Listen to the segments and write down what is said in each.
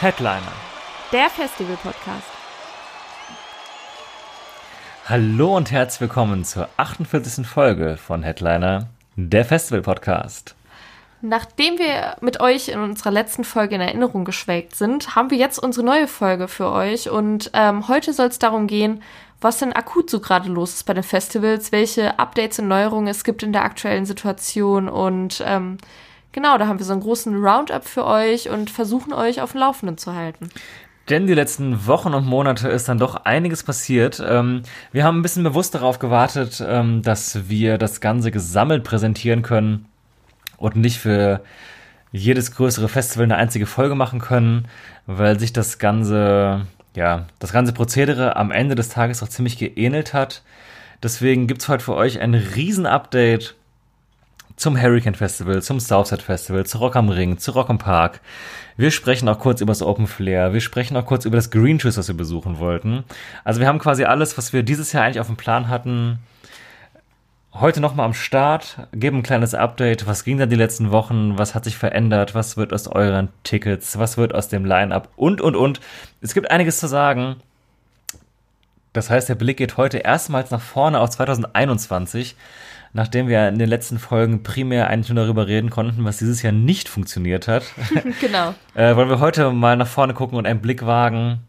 Headliner. Der Festival-Podcast. Hallo und herzlich willkommen zur 48. Folge von Headliner, der Festival Podcast. Nachdem wir mit euch in unserer letzten Folge in Erinnerung geschwelgt sind, haben wir jetzt unsere neue Folge für euch. Und ähm, heute soll es darum gehen, was denn akut so gerade los ist bei den Festivals, welche Updates und Neuerungen es gibt in der aktuellen Situation. Und ähm, genau, da haben wir so einen großen Roundup für euch und versuchen euch auf dem Laufenden zu halten. Denn die letzten Wochen und Monate ist dann doch einiges passiert. Ähm, wir haben ein bisschen bewusst darauf gewartet, ähm, dass wir das Ganze gesammelt präsentieren können und nicht für jedes größere Festival eine einzige Folge machen können, weil sich das ganze, ja, das ganze Prozedere am Ende des Tages auch ziemlich geähnelt hat. Deswegen gibt's heute für euch ein Riesen-Update zum Hurricane Festival, zum Southside Festival, zu Rock am Ring, zu Rock am Park. Wir sprechen auch kurz über das Open Flair. Wir sprechen auch kurz über das Green Trees, was wir besuchen wollten. Also wir haben quasi alles, was wir dieses Jahr eigentlich auf dem Plan hatten, heute nochmal am Start. Geben ein kleines Update. Was ging da die letzten Wochen? Was hat sich verändert? Was wird aus euren Tickets? Was wird aus dem Line-Up? Und, und, und. Es gibt einiges zu sagen. Das heißt, der Blick geht heute erstmals nach vorne auf 2021 nachdem wir in den letzten Folgen primär eigentlich nur darüber reden konnten, was dieses Jahr nicht funktioniert hat, genau. äh, wollen wir heute mal nach vorne gucken und einen Blick wagen,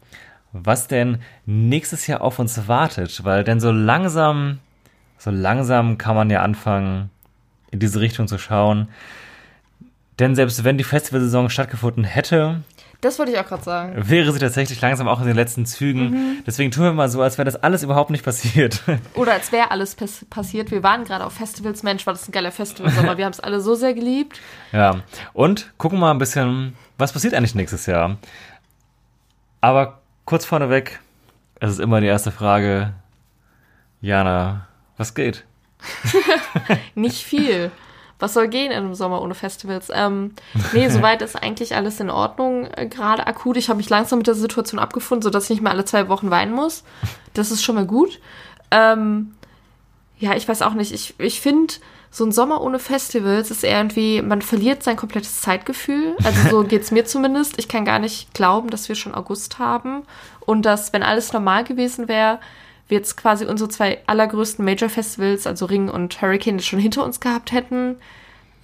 was denn nächstes Jahr auf uns wartet. Weil denn so langsam, so langsam kann man ja anfangen, in diese Richtung zu schauen. Denn selbst wenn die Festivalsaison stattgefunden hätte, Das wollte ich auch gerade sagen. wäre sie tatsächlich langsam auch in den letzten Zügen. Deswegen tun wir mal so, als wäre das alles überhaupt nicht passiert. Oder als wäre alles pass passiert. Wir waren gerade auf Festivals. Mensch, war das ein geiler Festivalsommer. Wir haben es alle so sehr geliebt. Ja, und gucken mal ein bisschen, was passiert eigentlich nächstes Jahr. Aber kurz vorneweg, es ist immer die erste Frage, Jana, was geht? Nicht viel. Was soll gehen in einem Sommer ohne Festivals? Ähm, nee, soweit ist eigentlich alles in Ordnung. Äh, Gerade akut. Ich habe mich langsam mit der Situation abgefunden, sodass ich nicht mehr alle zwei Wochen weinen muss. Das ist schon mal gut. Ähm, ja, ich weiß auch nicht. Ich, ich finde, so ein Sommer ohne Festivals ist irgendwie, man verliert sein komplettes Zeitgefühl. Also so geht's mir zumindest. Ich kann gar nicht glauben, dass wir schon August haben und dass, wenn alles normal gewesen wäre, jetzt quasi unsere zwei allergrößten Major-Festivals, also Ring und Hurricane, schon hinter uns gehabt hätten.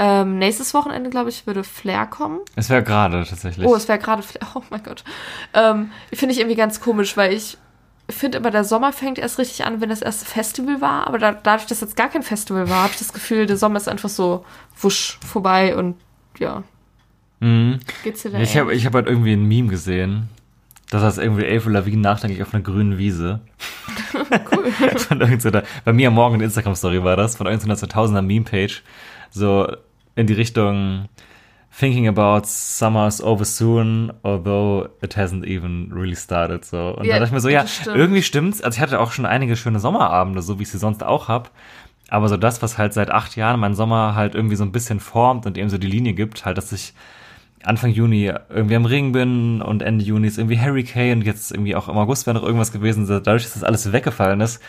Ähm, nächstes Wochenende, glaube ich, würde Flair kommen. Es wäre gerade tatsächlich. Oh, es wäre gerade Flair. Oh mein Gott. Ähm, Finde ich irgendwie ganz komisch, weil ich finde immer, der Sommer fängt erst richtig an, wenn das erste Festival war. Aber da, dadurch, dass jetzt gar kein Festival war, habe ich das Gefühl, der Sommer ist einfach so wusch vorbei und ja. Mhm. Geht's dir da Ich habe ich hab halt irgendwie ein Meme gesehen. Das heißt irgendwie Avril Lavigne nachdenklich auf einer grünen Wiese. cool. von irgendeiner, bei mir am Morgen in der Instagram-Story war das, von irgendeiner 2000er Meme-Page. So in die Richtung Thinking about summer's over soon, although it hasn't even really started. So. Und Ja, da dachte ich mir so, ja, stimmt. irgendwie stimmt's. Also ich hatte auch schon einige schöne Sommerabende, so wie ich sie sonst auch hab. Aber so das, was halt seit acht Jahren mein Sommer halt irgendwie so ein bisschen formt und eben so die Linie gibt, halt, dass ich Anfang Juni irgendwie am Ring bin und Ende Juni ist irgendwie Hurricane und jetzt irgendwie auch im August wäre noch irgendwas gewesen. Dadurch, dass das alles weggefallen ist,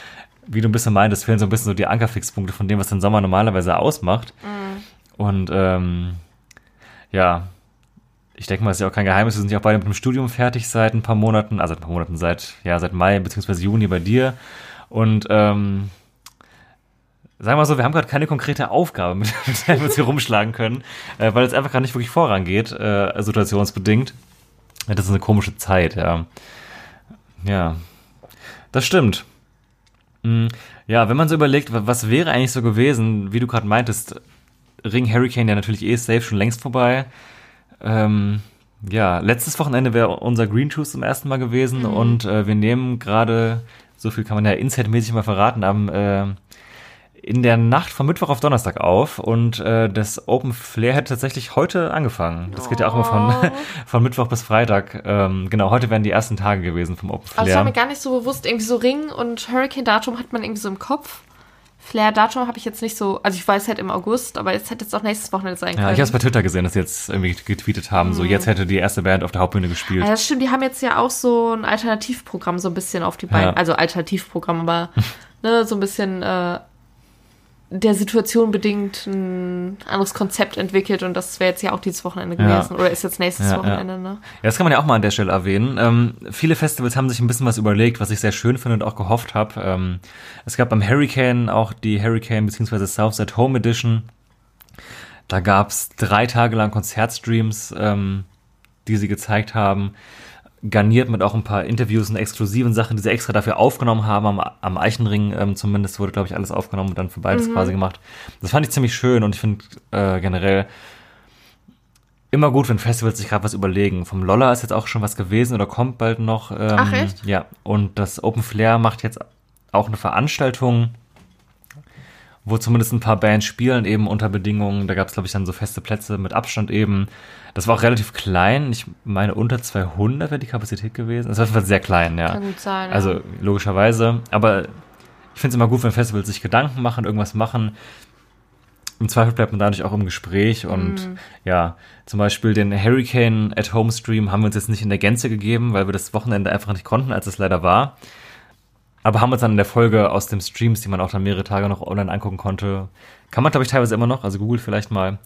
wie du ein bisschen meintest, fehlen so ein bisschen so die Ankerfixpunkte von dem, was den Sommer normalerweise ausmacht. Und ähm, ja, ich denke mal, es ist ja auch kein Geheimnis, wir sind ja auch beide mit dem Studium fertig seit ein paar Monaten, also ein paar Monaten seit, ja, seit Mai bzw. Juni bei dir. Und ähm, sagen wir mal so, wir haben gerade keine konkrete Aufgabe, mit, mit der wir uns hier rumschlagen können, äh, weil es einfach gerade nicht wirklich vorangeht, äh, situationsbedingt. Das ist eine komische Zeit, ja. Ja, das stimmt. Mm, Ja, wenn man so überlegt, wa- was wäre eigentlich so gewesen, wie du gerade meintest, Ring Hurricane ja natürlich eh safe schon längst vorbei. Ähm, ja, letztes Wochenende wäre unser Green Shoes zum ersten Mal gewesen und äh, wir nehmen gerade, so viel kann man ja Inside-mäßig mal verraten, am äh, in der Nacht von Mittwoch auf Donnerstag auf und äh, das Open Flair hat tatsächlich heute angefangen. Das geht ja auch immer von, Oh. von Mittwoch bis Freitag. Ähm, genau, heute wären die ersten Tage gewesen vom Open Aber das war mir Flair. gar nicht so bewusst. Irgendwie so Ring und Hurricane-Datum hat man irgendwie so im Kopf. Flair-Datum habe ich jetzt nicht so, also ich weiß halt im August, aber es hätte jetzt auch nächstes Wochenende sein können. Ja, ich habe es bei Twitter gesehen, dass sie jetzt irgendwie getweetet haben, Mhm. so jetzt hätte die erste Band auf der Hauptbühne gespielt. Ja, das stimmt, die haben jetzt ja auch so ein Alternativprogramm so ein bisschen auf die Beine. Ja. Also Alternativprogramm, aber ne, so ein bisschen äh, der Situation bedingt ein anderes Konzept entwickelt und das wäre jetzt ja auch dieses Wochenende Ja. gewesen. Oder ist jetzt nächstes Ja, Wochenende, ja. ne? Ja, das kann man ja auch mal an der Stelle erwähnen. Ähm, viele Festivals haben sich ein bisschen was überlegt, was ich sehr schön finde und auch gehofft habe. Ähm, es gab beim Hurricane auch die Hurricane bzw. Southside Home Edition. Da gab's drei Tage lang Konzertstreams, ähm, die sie gezeigt haben. Garniert mit auch ein paar Interviews und exklusiven Sachen, die sie extra dafür aufgenommen haben. Am, am Eichenring ähm, zumindest wurde, glaube ich, alles aufgenommen und dann für beides quasi gemacht. Das fand ich ziemlich schön und ich finde äh, generell immer gut, wenn Festivals sich gerade was überlegen. Vom Lolla ist jetzt auch schon was gewesen oder kommt bald noch. Ähm, Ach, echt? Ja, und das Open Flair macht jetzt auch eine Veranstaltung, wo zumindest ein paar Bands spielen, eben unter Bedingungen. Da gab es, glaube ich, dann so feste Plätze mit Abstand eben. Das war auch relativ klein. Ich meine, unter 200 wäre die Kapazität gewesen. Das war auf jeden Fall sehr klein, ja. Kann gut sein. Ja. Also logischerweise. Aber ich finde es immer gut, wenn Festivals sich Gedanken machen, irgendwas machen. Im Zweifel bleibt man dadurch auch im Gespräch und Mhm. ja, zum Beispiel den Hurricane at Home Stream haben wir uns jetzt nicht in der Gänze gegeben, weil wir das Wochenende einfach nicht konnten, als es leider war. Aber haben uns dann in der Folge aus dem Streams, die man auch dann mehrere Tage noch online angucken konnte, kann man glaube ich teilweise immer noch, also googelt vielleicht mal,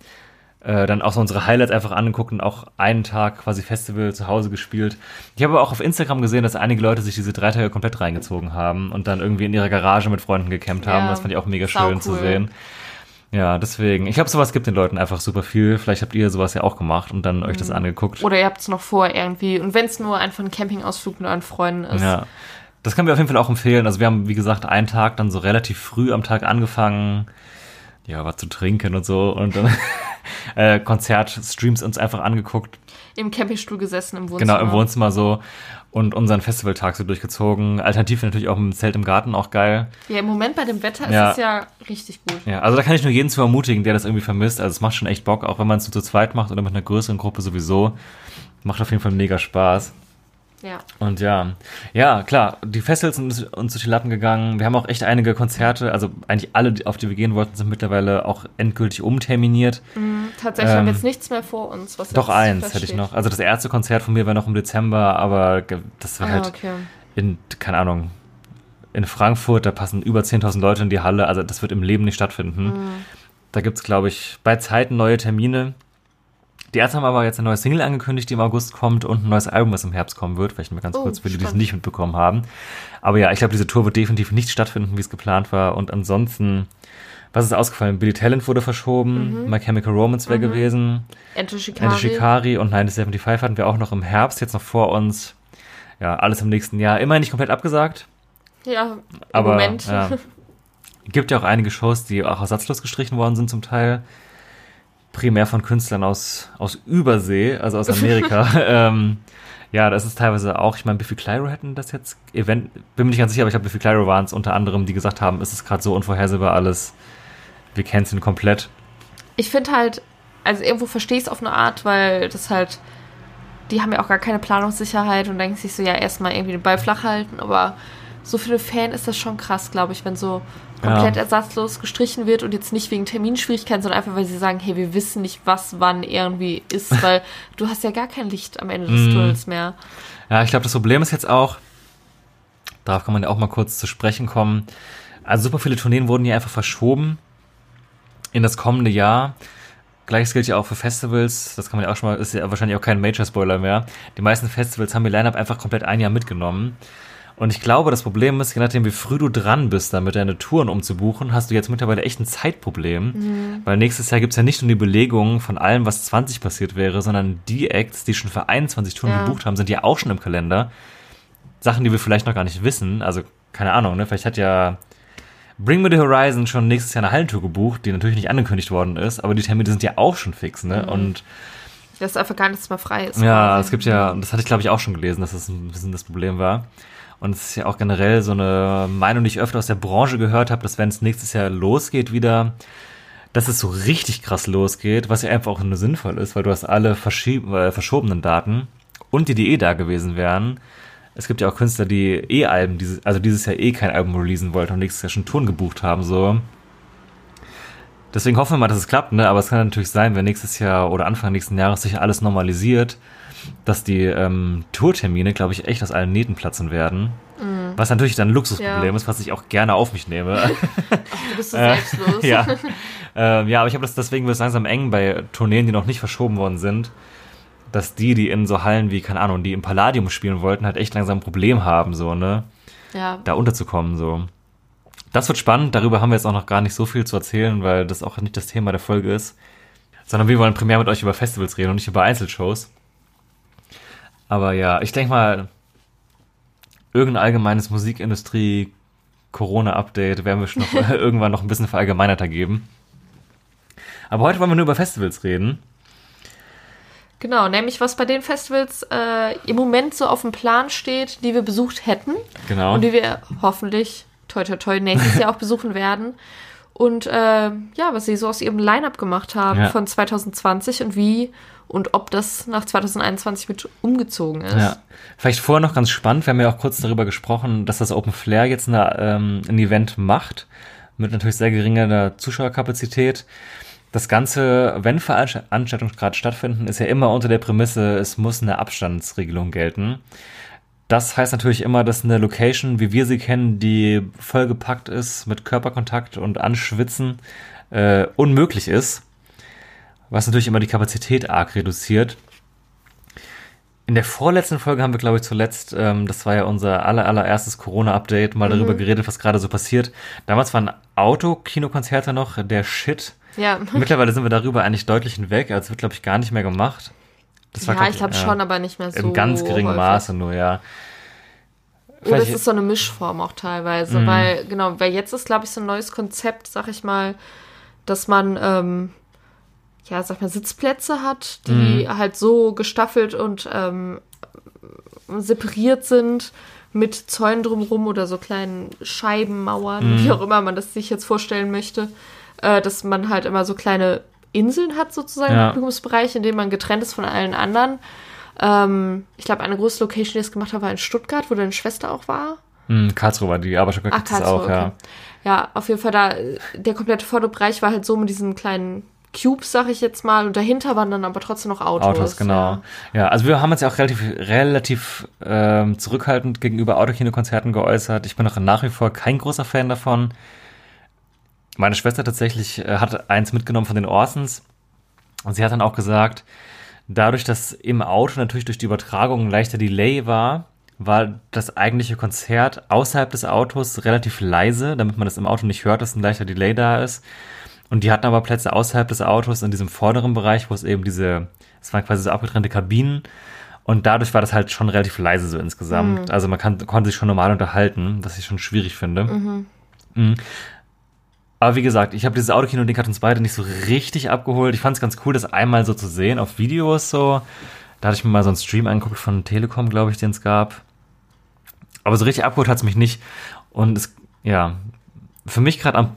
äh, dann auch so unsere Highlights einfach angeguckt und auch einen Tag quasi Festival zu Hause gespielt. Ich habe aber auch auf Instagram gesehen, dass einige Leute sich diese drei Tage komplett reingezogen haben und dann irgendwie in ihrer Garage mit Freunden gecampt haben. Ja, Das fand ich auch mega schön zu cool. sehen. Ja, deswegen. Ich glaube, sowas gibt den Leuten einfach super viel. Vielleicht habt ihr sowas ja auch gemacht und dann euch das angeguckt. Oder ihr habt es noch vor irgendwie. Und wenn es nur einfach ein Campingausflug mit euren Freunden ist. Ja. Das können wir auf jeden Fall auch empfehlen. Also wir haben, wie gesagt, einen Tag dann so relativ früh am Tag angefangen, ja, was zu trinken und so und dann äh, Konzertstreams uns einfach angeguckt. Im Campingstuhl gesessen im Wohnzimmer. Genau, im Wohnzimmer so und unseren Festivaltag so durchgezogen. Alternativ natürlich auch im Zelt im Garten auch geil. Ja, im Moment bei dem Wetter Ja. ist es ja richtig gut. Ja, also da kann ich nur jeden zu ermutigen, der das irgendwie vermisst. Also es macht schon echt Bock, auch wenn man es nur zu zweit macht oder mit einer größeren Gruppe sowieso. Macht auf jeden Fall mega Spaß. Ja. Und ja, ja, klar, die Festivals sind uns durch die Lappen gegangen. Wir haben auch echt einige Konzerte, also eigentlich alle, auf die wir gehen wollten, sind mittlerweile auch endgültig umterminiert. Tatsächlich haben wir Ähm, jetzt nichts mehr vor uns. Was Doch eins hätte ich noch. Also das erste Konzert von mir wäre noch im Dezember, aber das wird Ah, halt okay. in, keine Ahnung, in Frankfurt, da passen über 10.000 Leute in die Halle, also das wird im Leben nicht stattfinden. Mhm. Da gibt's glaube ich, bei Zeiten neue Termine. Die Ärzte haben aber jetzt eine neue Single angekündigt, die im August kommt und ein neues Album, was im Herbst kommen wird. Vielleicht mal ganz Oh, kurz für die, die es nicht mitbekommen haben. Aber ja, ich glaube, diese Tour wird definitiv nicht stattfinden, wie es geplant war. Und ansonsten, was ist ausgefallen? Billy Talent wurde verschoben, My Chemical Romance wäre gewesen. Enter Shikari. Andy Shikari und 975 hatten wir auch noch im Herbst, jetzt noch vor uns. Ja, alles im nächsten Jahr. Immerhin nicht komplett abgesagt, Ja, im aber Moment. ja. gibt ja auch einige Shows, die auch ersatzlos gestrichen worden sind zum Teil. Primär von Künstlern aus, aus Übersee, also aus Amerika. ähm, ja, das ist teilweise auch, ich meine, Biffy Clyro hätten das jetzt, Event, bin mir nicht ganz sicher, aber ich glaube, Biffy Clyro waren es unter anderem, die gesagt haben, es ist gerade so unvorhersehbar alles. Wir canceln komplett. Ich finde halt, also irgendwo verstehe ich es auf eine Art, weil das halt, die haben ja auch gar keine Planungssicherheit und denken sich so, ja, erstmal irgendwie den Ball flach halten, aber so für den Fan ist das schon krass, glaube ich, wenn so komplett Ja. ersatzlos gestrichen wird und jetzt nicht wegen Terminschwierigkeiten, sondern einfach, weil sie sagen, hey, wir wissen nicht, was wann irgendwie ist, weil du hast ja gar kein Licht am Ende des Mhm. Tunnels mehr. Ja, ich glaube, das Problem ist jetzt auch, darauf kann man ja auch mal kurz zu sprechen kommen. Also super viele Tourneen wurden ja einfach verschoben in das kommende Jahr. Gleiches gilt ja auch für Festivals. Das kann man ja auch schon mal, ist ja wahrscheinlich auch kein Major-Spoiler mehr. Die meisten Festivals haben ihr Line-Up einfach komplett ein Jahr mitgenommen. Und ich glaube, das Problem ist, je nachdem, wie früh du dran bist, damit deine Touren umzubuchen, hast du jetzt mittlerweile echt ein Zeitproblem. Weil nächstes Jahr gibt's ja nicht nur die Belegung von allem, was 20 passiert wäre, sondern die Acts, die schon für 21 Touren Ja. gebucht haben, sind ja auch schon im Kalender. Sachen, die wir vielleicht noch gar nicht wissen. Also, keine Ahnung, ne? Vielleicht hat ja Bring Me the Horizon schon nächstes Jahr eine Hallentour gebucht, die natürlich nicht angekündigt worden ist, aber die Termine sind ja auch schon fix, ne? Und Dass einfach gar nichts mehr frei ist. ja, quasi. es gibt ja, und das hatte ich glaube ich auch schon gelesen, dass das ein bisschen das Problem war. Und es ist ja auch generell so eine Meinung, die ich öfter aus der Branche gehört habe, dass wenn es nächstes Jahr losgeht wieder, dass es so richtig krass losgeht, was ja einfach auch nur sinnvoll ist, weil du hast alle äh, verschobenen Daten und die, die eh da gewesen wären. Es gibt ja auch Künstler, die eh Alben, dieses, also dieses Jahr eh kein Album releasen wollten und nächstes Jahr schon Touren gebucht haben, so. Deswegen hoffen wir mal, dass es klappt, ne? Aber es kann natürlich sein, wenn nächstes Jahr oder Anfang nächsten Jahres sich alles normalisiert, dass die ähm, Tourtermine, glaube ich, echt aus allen Nähten platzen werden. Mhm. Was natürlich dann ein Luxusproblem ja. ist, was ich auch gerne auf mich nehme. Ach, du bist so selbstlos. ja. ähm, ja, aber ich habe das deswegen wird es langsam eng bei Tourneen, die noch nicht verschoben worden sind, dass die, die in so Hallen wie, keine Ahnung, die im Palladium spielen wollten, halt echt langsam ein Problem haben, so, ne? Ja. Da unterzukommen, so. Das wird spannend, darüber haben wir jetzt auch noch gar nicht so viel zu erzählen, weil das auch nicht das Thema der Folge ist. Sondern wir wollen primär mit euch über Festivals reden und nicht über Einzelshows. Aber ja, ich denke mal, irgendein allgemeines Musikindustrie Corona-Update werden wir schon noch irgendwann noch ein bisschen verallgemeinerter geben. Aber heute wollen wir nur über Festivals reden. Genau, nämlich was bei den Festivals äh, im Moment so auf dem Plan steht, die wir besucht hätten. Genau. Und die wir hoffentlich, toi toi toi, nächstes Jahr auch besuchen werden. Und äh, ja, was sie so aus ihrem Line-Up gemacht haben ja. von 2020 und wie und ob das nach 2021 mit umgezogen ist. Ja. Vielleicht vorher noch ganz spannend, wir haben ja auch kurz darüber gesprochen, dass das Open Flair jetzt eine, ähm, ein Event macht, mit natürlich sehr geringer Zuschauerkapazität. Das Ganze, wenn Veranstaltungen gerade stattfinden, ist ja immer unter der Prämisse, es muss eine Abstandsregelung gelten. Das heißt natürlich immer, dass eine Location, wie wir sie kennen, die vollgepackt ist mit Körperkontakt und Anschwitzen, äh, unmöglich ist was natürlich immer die Kapazität arg reduziert. In der vorletzten Folge haben wir, glaube ich, zuletzt, ähm, das war ja unser aller, allererstes Corona-Update, mal mhm. darüber geredet, was gerade so passiert. Damals waren Autokinokonzerte noch der Shit. Ja. Mittlerweile sind wir darüber eigentlich deutlich hinweg. Also wird, glaube ich, gar nicht mehr gemacht. Das war, ja, glaub, ich glaube ja, schon, aber nicht mehr so. Im ganz geringen häufig. Maße nur, ja. Oder es ist so eine Mischform auch teilweise, mhm. weil, genau, weil jetzt ist, glaube ich, so ein neues Konzept, sag ich mal, dass man ähm, ja, sag mal, Sitzplätze hat, die mhm. halt so gestaffelt und ähm, separiert sind mit Zäunen drumherum oder so kleinen Scheibenmauern, mhm. wie auch immer man das sich jetzt vorstellen möchte, äh, dass man halt immer so kleine Inseln hat, sozusagen, ja. im Publikumsbereich, in dem man getrennt ist von allen anderen. Ähm, ich glaube, eine große Location, die es gemacht hat, war in Stuttgart, wo deine Schwester auch war. Mhm, Karlsruhe war die, aber Stuttgart gibt es auch, ja. Okay. Ja, auf jeden Fall da, der komplette Vorderbereich war halt so mit diesen kleinen Cubes, sag ich jetzt mal, und dahinter waren dann aber trotzdem noch Autos. Autos, genau. Ja, ja also wir haben uns ja auch relativ, relativ ähm, zurückhaltend gegenüber Autokinokonzerten geäußert. Ich bin noch nach wie vor kein großer Fan davon. Meine Schwester tatsächlich äh, hat eins mitgenommen von den Orsons. Und sie hat dann auch gesagt, dadurch, dass im Auto natürlich durch die Übertragung ein leichter Delay war, war das eigentliche Konzert außerhalb des Autos relativ leise, damit man das im Auto nicht hört, dass ein leichter Delay da ist. Und die hatten aber Plätze außerhalb des Autos in diesem vorderen Bereich, wo es eben diese, es waren quasi so abgetrennte Kabinen. Und dadurch war das halt schon relativ leise so insgesamt. Mhm. Also man kann, konnte sich schon normal unterhalten, was ich schon schwierig finde. Mhm. Mhm. Aber wie gesagt, ich habe dieses Autokino-Ding hat uns beide nicht so richtig abgeholt. Ich fand es ganz cool, das einmal so zu sehen auf Videos so. Da hatte ich mir mal so einen Stream angeguckt von Telekom, glaube ich, den es gab. Aber so richtig abgeholt hat es mich nicht. Und es, ja, für mich gerade am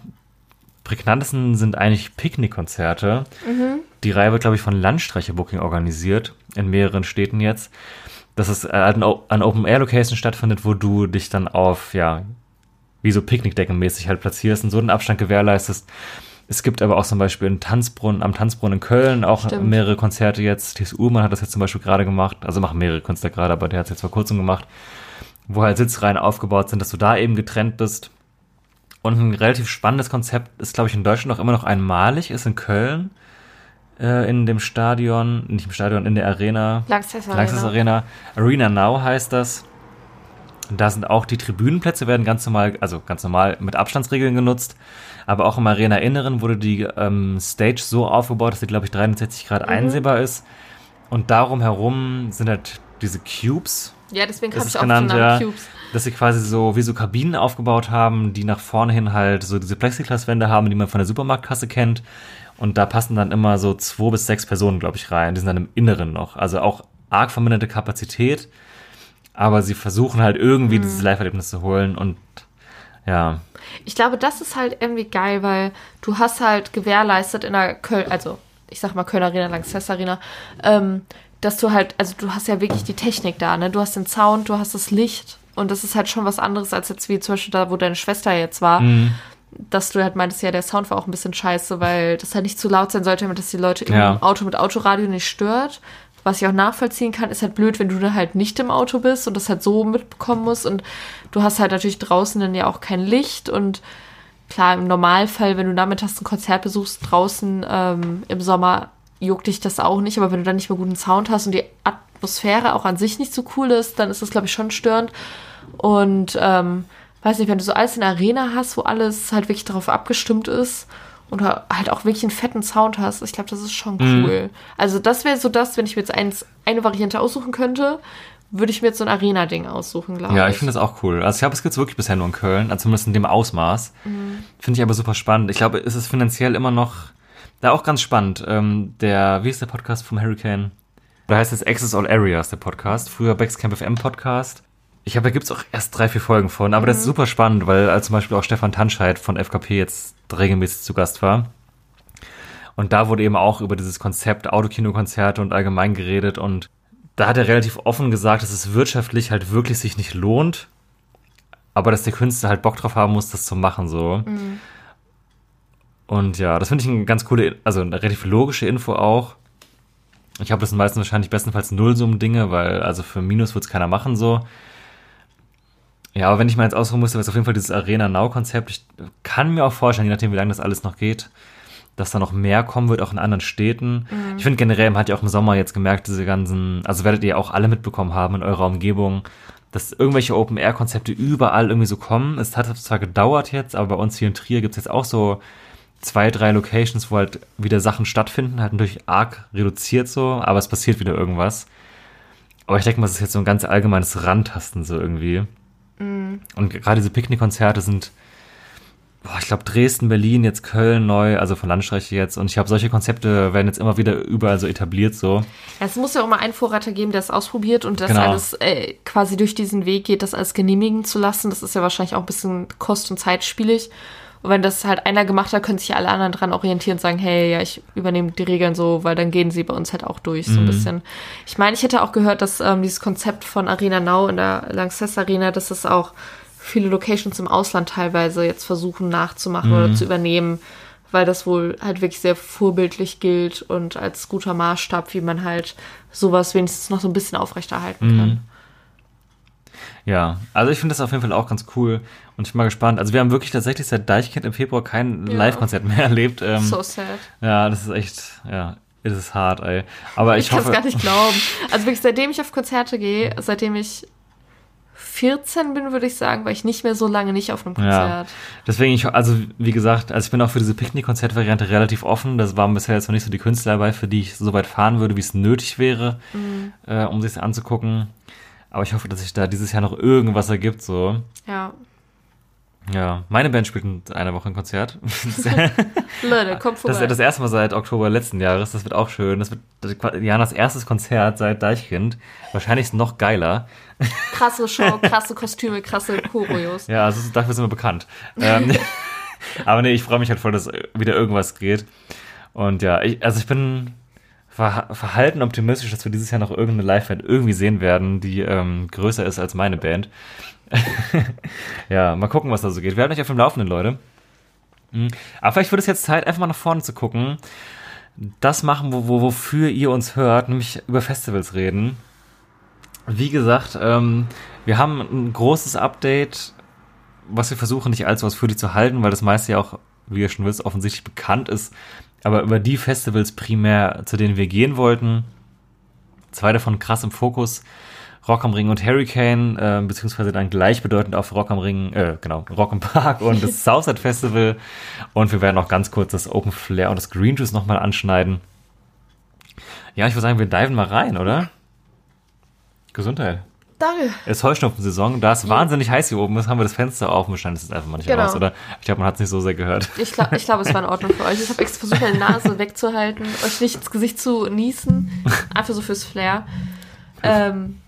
prägnantesten sind eigentlich Picknickkonzerte. Mhm. Die Reihe wird, glaube ich, von Landstreicher Booking organisiert, in mehreren Städten jetzt. Dass es an Open-Air-Location stattfindet, wo du dich dann auf, ja, wie so Picknickdeckenmäßig halt platzierst und so den Abstand gewährleistest. Es gibt aber auch zum Beispiel in Tanzbrunnen, am Tanzbrunnen in Köln auch Stimmt. mehrere Konzerte jetzt. T.S. Uhrmann hat das jetzt zum Beispiel gerade gemacht. Also machen mehrere Künstler gerade, aber der hat es jetzt vor kurzem gemacht. Wo halt Sitzreihen aufgebaut sind, dass du da eben getrennt bist und ein relativ spannendes Konzept ist, glaube ich, in Deutschland auch immer noch einmalig, ist in Köln äh, in dem Stadion, nicht im Stadion, in der Arena. Langsess Arena. Langsess Arena. Arena Now heißt das. Da sind auch die Tribünenplätze werden ganz normal, also ganz normal mit Abstandsregeln genutzt. Aber auch im Arena-Inneren wurde die ähm, Stage so aufgebaut, dass sie, glaube ich, 360 Grad mhm. einsehbar ist. Und darum herum sind halt diese Cubes. Ja, deswegen habe ich auch genannt, ja, Cubes dass sie quasi so wie so Kabinen aufgebaut haben, die nach vorne hin halt so diese Plexiglaswände haben, die man von der Supermarktkasse kennt. Und da passen dann immer so zwei bis sechs Personen, glaube ich, rein. Die sind dann im Inneren noch. Also auch arg verminderte Kapazität. aber sie versuchen halt irgendwie Mhm. dieses Live-Erlebnis zu holen und ja, Ich glaube, das ist halt irgendwie geil, weil du hast halt gewährleistet in der Köln, also ich sag mal Köln Arena, Lanxess Arena, ähm, dass du halt, also du hast ja wirklich die Technik da, ne? Du hast den Sound, du hast das Licht und das ist halt schon was anderes als jetzt wie zum Beispiel da, wo deine Schwester jetzt war. Dass du halt meintest, ja, der Sound war auch ein bisschen scheiße, weil das halt nicht zu laut sein sollte, damit das die Leute im Ja. Auto mit Autoradio nicht stört. Was ich auch nachvollziehen kann, ist halt blöd, wenn du da halt nicht im Auto bist und das halt so mitbekommen musst. Und du hast halt natürlich draußen dann ja auch kein Licht. Und klar, im Normalfall, wenn du nachmittags ein Konzert besuchst draußen ähm, im Sommer, juckt dich das auch nicht. Aber wenn du dann nicht mehr guten Sound hast und die Atmosphäre auch an sich nicht so cool ist, dann ist das, glaube ich, schon störend. Und ähm, weiß nicht, wenn du so alles in der Arena hast, wo alles halt wirklich darauf abgestimmt ist und halt auch wirklich einen fetten Sound hast, ich glaube, das ist schon cool. Also das wäre so das, wenn ich mir jetzt eins, eine Variante aussuchen könnte, würde ich mir jetzt so ein Arena-Ding aussuchen, glaube ich. ja, ich finde das auch cool. Also ich glaube, es gibt es wirklich bisher nur in Köln, also zumindest in dem Ausmaß. Mhm. Finde ich aber super spannend. Ich glaube, es ist finanziell immer noch, da auch ganz spannend. Ähm, der, wie ist der Podcast vom Hurricane? Da heißt es Access All Areas, der Podcast. Früher Backscamp FM Podcast. Ich glaube, da gibt's auch erst drei, vier Folgen von. Aber das ist super spannend, weil als zum Beispiel auch Stefan Tanscheid von FKP jetzt regelmäßig zu Gast war. Und da wurde eben auch über dieses Konzept Autokinokonzerte und allgemein geredet. Und da hat er relativ offen gesagt, dass es wirtschaftlich halt wirklich sich nicht lohnt. Aber dass der Künstler halt Bock drauf haben muss, das zu machen, so. Und ja, das finde ich eine ganz coole, also eine relativ logische Info auch. Ich glaube, das meistens wahrscheinlich bestenfalls Nullsummen-Dinge, weil also für Minus wird es keiner machen so. Ja, aber wenn ich mal jetzt ausruhen müsste, wäre es auf jeden Fall dieses Arena Now-Konzept. Ich kann mir auch vorstellen, je nachdem, wie lange das alles noch geht, dass da noch mehr kommen wird, auch in anderen Städten. Ich finde generell, man hat ja auch im Sommer jetzt gemerkt, diese ganzen, also werdet ihr auch alle mitbekommen haben in eurer Umgebung, dass irgendwelche Open-Air-Konzepte überall irgendwie so kommen. Es hat zwar gedauert jetzt, aber bei uns hier in Trier gibt es jetzt auch so zwei, drei Locations, wo halt wieder Sachen stattfinden, halt natürlich arg reduziert so, aber es passiert wieder irgendwas. Aber ich denke mal, es ist jetzt so ein ganz allgemeines Rantasten so irgendwie. Und gerade diese Picknickkonzerte sind, boah, ich glaube Dresden, Berlin, jetzt Köln neu, also von Landstreiche jetzt. Und ich glaube, solche Konzepte werden jetzt immer wieder überall so etabliert so. Es muss ja auch mal einen Vorreiter geben, der es ausprobiert und das Genau. alles äh, quasi durch diesen Weg geht, das alles genehmigen zu lassen. Das ist ja wahrscheinlich auch ein bisschen kost- und zeitspielig. Und wenn das halt einer gemacht hat, können sich alle anderen dran orientieren und sagen, hey, ja, ich übernehme die Regeln so, weil dann gehen sie bei uns halt auch durch, so ein bisschen. Ich meine, ich hätte auch gehört, dass ähm, dieses Konzept von Arena Now in der Lanxess Arena, dass es auch viele Locations im Ausland teilweise jetzt versuchen nachzumachen oder zu übernehmen, weil das wohl halt wirklich sehr vorbildlich gilt und als guter Maßstab, wie man halt sowas wenigstens noch so ein bisschen aufrechterhalten kann. Ja, also ich finde das auf jeden Fall auch ganz cool und ich bin mal gespannt. Also wir haben wirklich tatsächlich seit Deichkind im Februar kein Ja. Live-Konzert mehr erlebt. Ähm, So sad. Ja, das ist echt, ja, es ist hart, ey. Aber ich, Ich kann es gar nicht glauben. Also wirklich, seitdem ich auf Konzerte gehe, seitdem ich 14 bin, würde ich sagen, war ich nicht mehr so lange nicht auf einem Ja. Konzert. Deswegen, ich, also wie gesagt, also ich bin auch für diese Picknick-Konzert-Variante relativ offen. Das waren bisher jetzt noch nicht so die Künstler dabei, für die ich so weit fahren würde, wie es nötig wäre, äh, um sich anzugucken. Aber ich hoffe, dass sich da dieses Jahr noch irgendwas ergibt, so. Ja. Ja, meine Band spielt in einer Woche ein Konzert. Leute, kommt Das vorbei. ist das erste Mal seit Oktober letzten Jahres. Das wird auch schön. Das wird Janas erstes Konzert seit Deichkind. Wahrscheinlich noch geiler. krasse Show, krasse Kostüme, krasse Choreos. Ja, also dafür sind wir bekannt. ähm, aber nee, ich freue mich halt voll, dass wieder irgendwas geht. Und ja, ich, also ich bin verhalten optimistisch, dass wir dieses Jahr noch irgendeine Live-Band irgendwie sehen werden, die ähm, größer ist als meine Band. ja, mal gucken, was da so geht. Wir halten euch auf dem Laufenden, Leute. Mhm. Aber vielleicht wird es jetzt Zeit, einfach mal nach vorne zu gucken. Das machen, wo, wo, wofür ihr uns hört, nämlich über Festivals reden. Wie gesagt, ähm, wir haben ein großes Update, was wir versuchen nicht allzu ausführlich zu halten, weil das meiste ja auch, wie ihr schon wisst, offensichtlich bekannt ist. Aber über die Festivals primär, zu denen wir gehen wollten. Zwei davon krass im Fokus. Rock am Ring und Hurricane, äh, beziehungsweise dann gleichbedeutend auf Rock am Ring, äh, genau, Rock im Park und das Southside Festival. Und wir werden auch ganz kurz das Open Flair und das Green Juice nochmal anschneiden. Ja, ich würde sagen, wir diven mal rein, oder? Gesundheit. Danke. Es ist Heuschnupfensaison, da es wahnsinnig heiß hier oben ist, haben wir das Fenster auf und schneiden es jetzt einfach mal nicht Genau. raus, oder? Ich glaube, man hat es nicht so sehr gehört. Ich glaube, ich glaub, es war in Ordnung für euch. Ich habe extra versucht, meine Nase wegzuhalten, euch nicht ins Gesicht zu niesen. Einfach so fürs Flair. Ähm,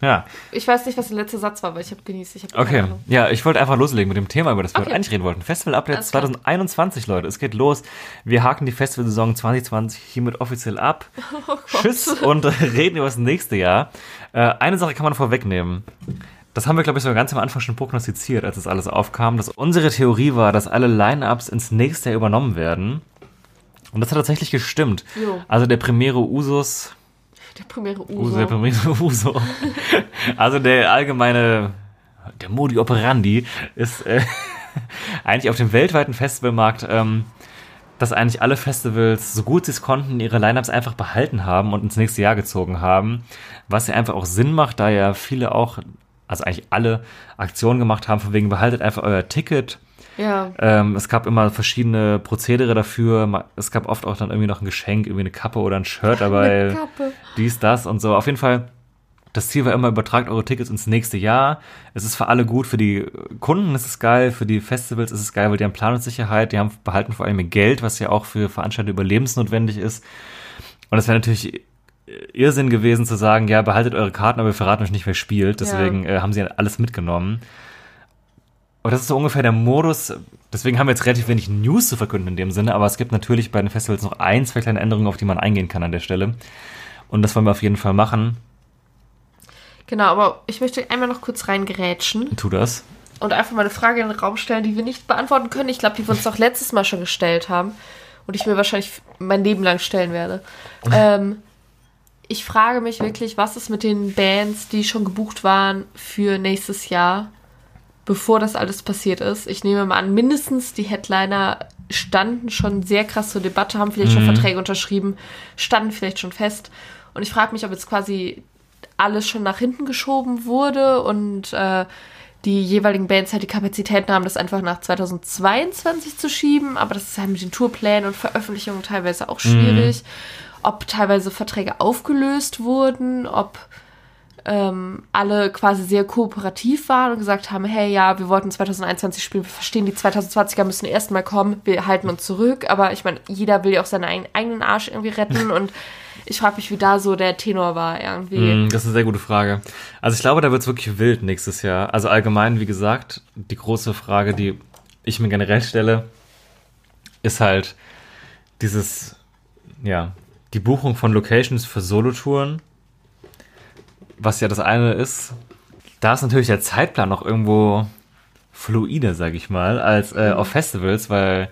ja. Ich weiß nicht, was der letzte Satz war, weil ich habe genießt. Ich hab okay. Ja, ich wollte einfach loslegen mit dem Thema, über das wir Okay. heute eigentlich reden wollten. Festival-Update Alles klar. 2021, Leute. Es geht los. Wir haken die Festivalsaison 2020 hiermit offiziell ab. Oh Tschüss und reden über das nächste Jahr. Äh, eine Sache kann man vorwegnehmen. Das haben wir, glaube ich, sogar ganz am Anfang schon prognostiziert, als das alles aufkam, dass unsere Theorie war, dass alle Line-Ups ins nächste Jahr übernommen werden. Und das hat tatsächlich gestimmt. Jo. Also der Primero Usus, Der primäre Uso. Uso, der Primero Uso. also der allgemeine, der Modi operandi ist äh, eigentlich auf dem weltweiten Festivalmarkt, ähm, dass eigentlich alle Festivals, so gut sie es konnten, ihre Lineups einfach behalten haben und ins nächste Jahr gezogen haben. Was ja einfach auch Sinn macht, da ja viele auch, also eigentlich alle Aktionen gemacht haben, von wegen behaltet einfach euer Ticket. Ja. Ähm, es gab immer verschiedene Prozedere dafür. Es gab oft auch dann irgendwie noch ein Geschenk, irgendwie eine Kappe oder ein Shirt dabei. Eine Kappe. Dies, das und so. Auf jeden Fall, das Ziel war immer, übertragt eure Tickets ins nächste Jahr. Es ist für alle gut, für die Kunden ist es geil, für die Festivals ist es geil, weil die haben Planungssicherheit, die haben behalten vor allem ihr Geld, was ja auch für Veranstalter überlebensnotwendig ist. Und es wäre natürlich Irrsinn gewesen zu sagen, ja, behaltet eure Karten, aber wir verraten euch nicht, wer spielt. Deswegen äh, haben sie alles mitgenommen. Und das ist so ungefähr der Modus. Deswegen haben wir jetzt relativ wenig News zu verkünden in dem Sinne, aber es gibt natürlich bei den Festivals noch ein, zwei kleine Änderungen, auf die man eingehen kann an der Stelle. Und das wollen wir auf jeden Fall machen. Genau, aber ich möchte einmal noch kurz reingerätschen Tu das. und einfach mal eine Frage in den Raum stellen, die wir nicht beantworten können. Ich glaube, die wir uns auch letztes Mal schon gestellt haben und ich mir wahrscheinlich mein Leben lang stellen werde. Ähm, ich frage mich wirklich, was ist mit den Bands, die schon gebucht waren für nächstes Jahr, bevor das alles passiert ist? Ich nehme mal an, mindestens die Headliner standen schon sehr krass zur Debatte, haben vielleicht schon Verträge unterschrieben, standen vielleicht schon fest. Und ich frage mich, ob jetzt quasi alles schon nach hinten geschoben wurde und äh, die jeweiligen Bands halt die Kapazitäten haben, das einfach nach 2022 zu schieben. Aber das ist halt mit den Tourplänen und Veröffentlichungen teilweise auch schwierig. Ob teilweise Verträge aufgelöst wurden, ob ähm, alle quasi sehr kooperativ waren und gesagt haben, hey, ja, wir wollten 2021 spielen, wir verstehen, die 2020er müssen erst mal kommen, wir halten uns zurück, aber ich meine, jeder will ja auch seinen eigen- eigenen Arsch irgendwie retten und ich frage mich, wie da so der Tenor war irgendwie. Mm, Das ist eine sehr gute Frage. Also ich glaube, da wird es wirklich wild nächstes Jahr. Also allgemein, wie gesagt, die große Frage, die ich mir generell stelle, ist halt dieses, ja, die Buchung von Locations für Solotouren, was ja das eine ist. Da ist natürlich der Zeitplan noch irgendwo fluider, sag ich mal, als äh, auf Festivals, weil,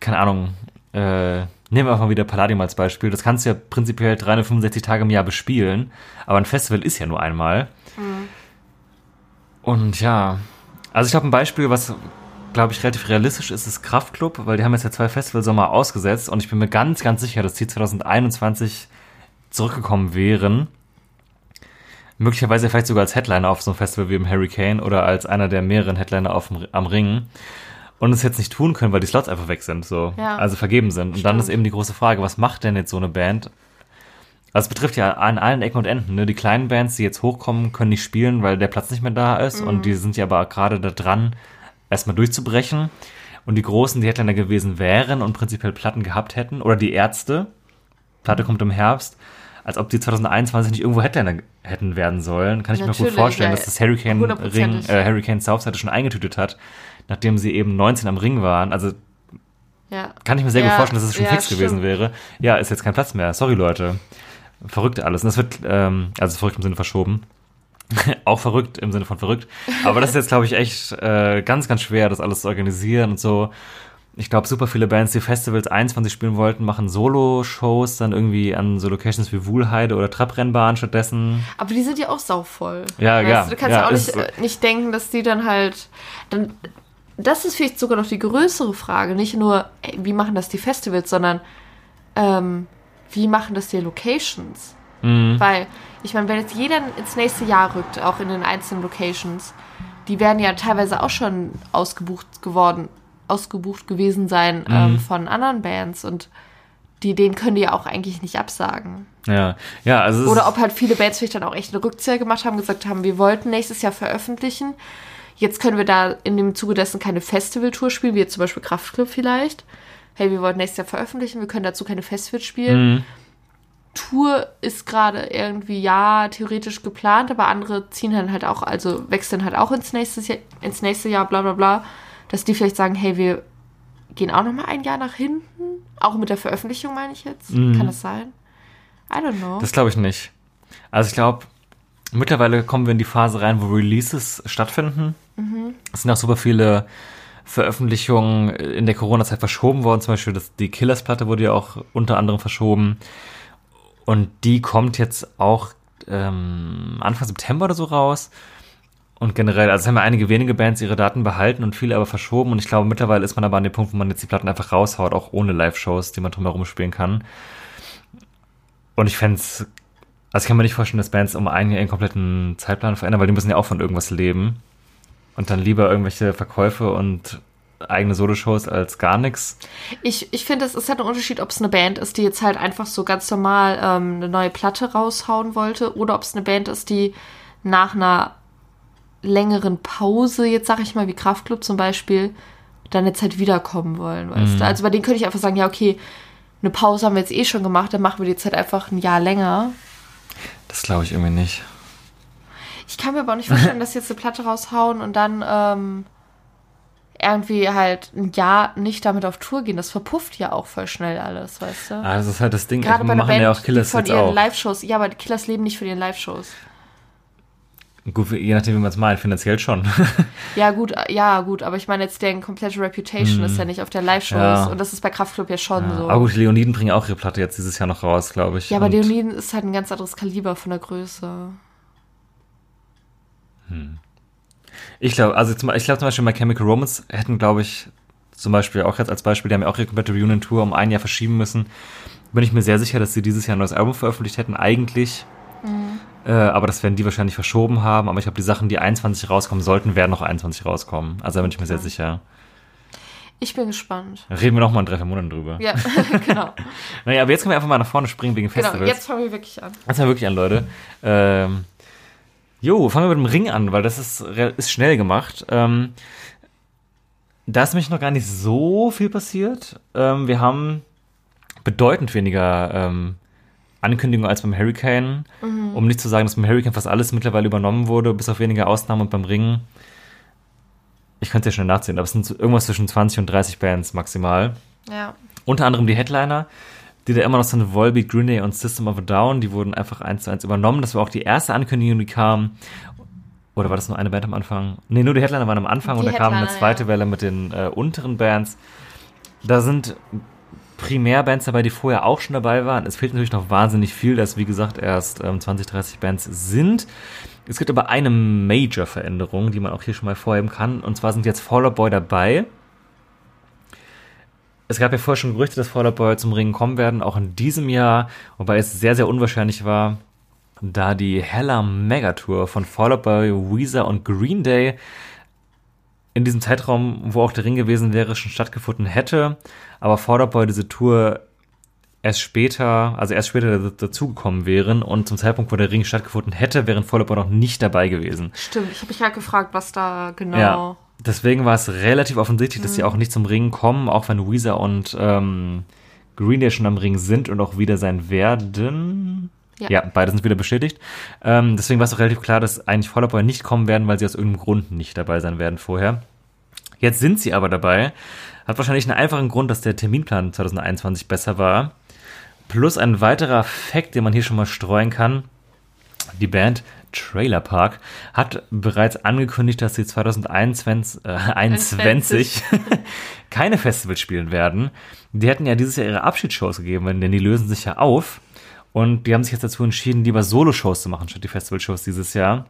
keine Ahnung, äh, nehmen wir einfach mal wieder Palladium als Beispiel. Das kannst du ja prinzipiell 365 Tage im Jahr bespielen, aber ein Festival ist ja nur einmal. Und ja, also ich glaube, ein Beispiel, was glaube ich relativ realistisch ist, ist Kraftklub, weil die haben jetzt ja zwei Festivalsommer ausgesetzt und ich bin mir ganz, ganz sicher, dass die 2021 zurückgekommen wären. Möglicherweise vielleicht sogar als Headliner auf so einem Festival wie im Hurricane oder als einer der mehreren Headliner auf dem, am Ring. Und es jetzt nicht tun können, weil die Slots einfach weg sind, so. Ja. Also vergeben sind. Und dann Stimmt. ist eben die große Frage, was macht denn jetzt so eine Band? Also es betrifft ja an allen Ecken und Enden. Ne? Die kleinen Bands, die jetzt hochkommen, können nicht spielen, weil der Platz nicht mehr da ist. Und die sind ja aber gerade da dran, erstmal durchzubrechen. Und die Großen, die Headliner gewesen wären und prinzipiell Platten gehabt hätten, oder die Ärzte, Platte kommt im Herbst, als ob die 2021 nicht irgendwo Headliner hätten werden sollen, kann ich mir Natürlich, gut vorstellen, dass das Hurricane Ring, äh, Hurricane Southside schon eingetütet hat, nachdem sie eben 19 am Ring waren. Also Ja. kann ich mir sehr Ja, gut vorstellen, dass es schon ja, fix gewesen stimmt. wäre. Ja, ist jetzt kein Platz mehr. Sorry, Leute. Verrückt alles. Und das wird, ähm, also verrückt im Sinne verschoben. Auch verrückt im Sinne von verrückt. Aber das ist jetzt, glaube ich, echt äh, ganz, ganz schwer, das alles zu organisieren und so. Ich glaube, super viele Bands, die Festivals 21 spielen wollten, machen Solo-Shows dann irgendwie an so Locations wie Wuhlheide oder Trabrennbahn stattdessen. Aber die sind ja auch sauvoll. Ja, weißt ja, Du, kannst ja, ja auch nicht, äh, nicht denken, dass die dann halt. Dann, das ist vielleicht sogar noch die größere Frage. Nicht nur, ey, wie machen das die Festivals, sondern ähm, wie machen das die Locations? Mhm. Weil, ich meine, wenn jetzt jeder ins nächste Jahr rückt, auch in den einzelnen Locations, die werden ja teilweise auch schon ausgebucht geworden, ausgebucht gewesen sein Mhm. ähm, von anderen Bands und die, denen können die ja auch eigentlich nicht absagen. Ja, ja, also Oder ob halt viele Bands vielleicht dann auch echt eine Rückzieher gemacht haben, gesagt haben, wir wollten nächstes Jahr veröffentlichen. Jetzt können wir da in dem Zuge dessen keine Festivaltour spielen, wie jetzt zum Beispiel Kraftclub vielleicht. Hey, wir wollten nächstes Jahr veröffentlichen, wir können dazu keine Festivals spielen. Mhm. Tour ist gerade irgendwie, ja, theoretisch geplant, aber andere ziehen dann halt auch, also wechseln halt auch ins nächste Jahr, ins nächste Jahr, bla bla bla, dass die vielleicht sagen, hey, wir gehen auch noch mal ein Jahr nach hinten, auch mit der Veröffentlichung meine ich jetzt. Kann das sein? I don't know. Das glaube ich nicht. Also ich glaube, mittlerweile kommen wir in die Phase rein, wo Releases stattfinden. Es sind auch super viele Veröffentlichungen in der Corona-Zeit verschoben worden. Zum Beispiel das, die Killers-Platte wurde ja auch unter anderem verschoben. Und die kommt jetzt auch ähm, Anfang September oder so raus. Und generell, also haben ja einige wenige Bands ihre Daten behalten und viele aber verschoben. Und ich glaube, mittlerweile ist man aber an dem Punkt, wo man jetzt die Platten einfach raushaut, auch ohne Live-Shows, die man drumherum spielen kann. Und ich fände es, also ich kann mir nicht vorstellen, dass Bands um ein Jahr ihren kompletten Zeitplan verändern, weil die müssen ja auch von irgendwas leben. Und dann lieber irgendwelche Verkäufe und eigene Soloshows als gar nichts. Ich, ich finde, es ist halt ein Unterschied, ob es eine Band ist, die jetzt halt einfach so ganz normal ähm, eine neue Platte raushauen wollte, oder ob es eine Band ist, die nach einer längeren Pause, jetzt sag ich mal, wie Kraftklub zum Beispiel, dann jetzt halt wiederkommen wollen, weißt du? Also bei denen könnte ich einfach sagen, ja, okay, eine Pause haben wir jetzt eh schon gemacht, dann machen wir die jetzt halt einfach ein Jahr länger. Das glaube ich irgendwie nicht. Ich kann mir aber auch nicht vorstellen, dass sie jetzt eine Platte raushauen und dann ähm, irgendwie halt ein Jahr nicht damit auf Tour gehen. Das verpufft ja auch voll schnell alles, weißt du? Ah, das ist halt das Ding. Gerade bei machen Band, ja auch Killers die von jetzt ihren auch. Live-Shows. Ja, aber die Killers leben nicht von ihren Live-Shows. Gut, je nachdem, wie man es meint, finanziell schon. Ja, gut, ja, gut, aber ich meine jetzt, deren komplette Reputation ist ja nicht auf der Live-Shows Mhm. Ja. und das ist bei Kraftklub ja schon so. Aber gut, Leoniden bringen auch ihre Platte jetzt dieses Jahr noch raus, glaube ich. ja, aber Leoniden ist halt ein ganz anderes Kaliber von der Größe. Ich glaube, also zum, ich glaube zum Beispiel My Chemical Romance hätten, glaube ich, zum Beispiel auch jetzt als Beispiel, die haben ja auch ihre komplette Reunion-Tour um ein Jahr verschieben müssen. Bin ich mir sehr sicher, dass sie dieses Jahr ein neues Album veröffentlicht hätten, eigentlich. Äh, aber das werden die wahrscheinlich verschoben haben. Aber ich glaube, die Sachen, die 21 rauskommen sollten, werden noch 21 rauskommen. Also da bin ich mir sehr sicher. Ich bin gespannt. Reden wir noch mal in drei, vier Monaten drüber. Ja, genau. Naja, aber jetzt können wir einfach mal nach vorne springen wegen genau, Festivals. jetzt fangen wir wirklich an. Lass mal wirklich an, Leute. Ähm, jo, fangen wir mit dem Ring an, weil das ist, ist schnell gemacht. Ähm, da ist nämlich noch gar nicht so viel passiert. Ähm, wir haben bedeutend weniger ähm, Ankündigungen als beim Hurricane. Um nicht zu sagen, dass beim Hurricane fast alles mittlerweile übernommen wurde, bis auf wenige Ausnahmen und beim Ring. Ich könnte es ja schnell nachzählen, aber es sind irgendwas zwischen 20 und 30 Bands maximal. Ja. Unter anderem die Headliner, die da immer noch sind, Volbeat, Green Day und System of a Down, die wurden einfach eins zu eins übernommen. Das war auch die erste Ankündigung, die kam. Oder war das nur eine Band am Anfang? Nee, nur die Headliner waren am Anfang Die und da kam eine Headliner, zweite ja. Welle mit den äh, unteren Bands. Da sind Primärbands dabei, die vorher auch schon dabei waren. Es fehlt natürlich noch wahnsinnig viel, dass wie gesagt erst ähm, 20, 30 Bands sind. Es gibt aber eine Major-Veränderung, die man auch hier schon mal vorheben kann. Und zwar sind jetzt Fall Out Boy dabei. Es gab ja vorher schon Gerüchte, dass Fall Out Boy zum Ringen kommen werden, auch in diesem Jahr, wobei es sehr, sehr unwahrscheinlich war, da die Hella Megatour von Fall Out Boy, Weezer und Green Day in diesem Zeitraum, wo auch der Ring gewesen wäre, schon stattgefunden hätte. Aber Fall Out Boy diese Tour erst später, also erst später da- dazugekommen wären und zum Zeitpunkt, wo der Ring stattgefunden hätte, wären Fall Out Boy noch nicht dabei gewesen. Stimmt, ich habe mich gerade gefragt, was da genau. Ja. Deswegen war es relativ offensichtlich, dass sie auch nicht zum Ring kommen, auch wenn Weezer und ähm, Green Day schon am Ring sind und auch wieder sein werden. Ja. Ja, beide sind wieder bestätigt. Ähm, deswegen war es auch relativ klar, dass eigentlich Fall Out Boy nicht kommen werden, weil sie aus irgendeinem Grund nicht dabei sein werden vorher. Jetzt sind sie aber dabei. Hat wahrscheinlich einen einfachen Grund, dass der Terminplan 2021 besser war. Plus ein weiterer Fakt, den man hier schon mal streuen kann. Die Band Trailer Park hat bereits angekündigt, dass sie 2021 äh, 21 keine Festivals spielen werden. Die hätten ja dieses Jahr ihre Abschiedsshows gegeben, denn die lösen sich ja auf. Und die haben sich jetzt dazu entschieden, lieber Solo-Shows zu machen, statt die Festivalshows dieses Jahr.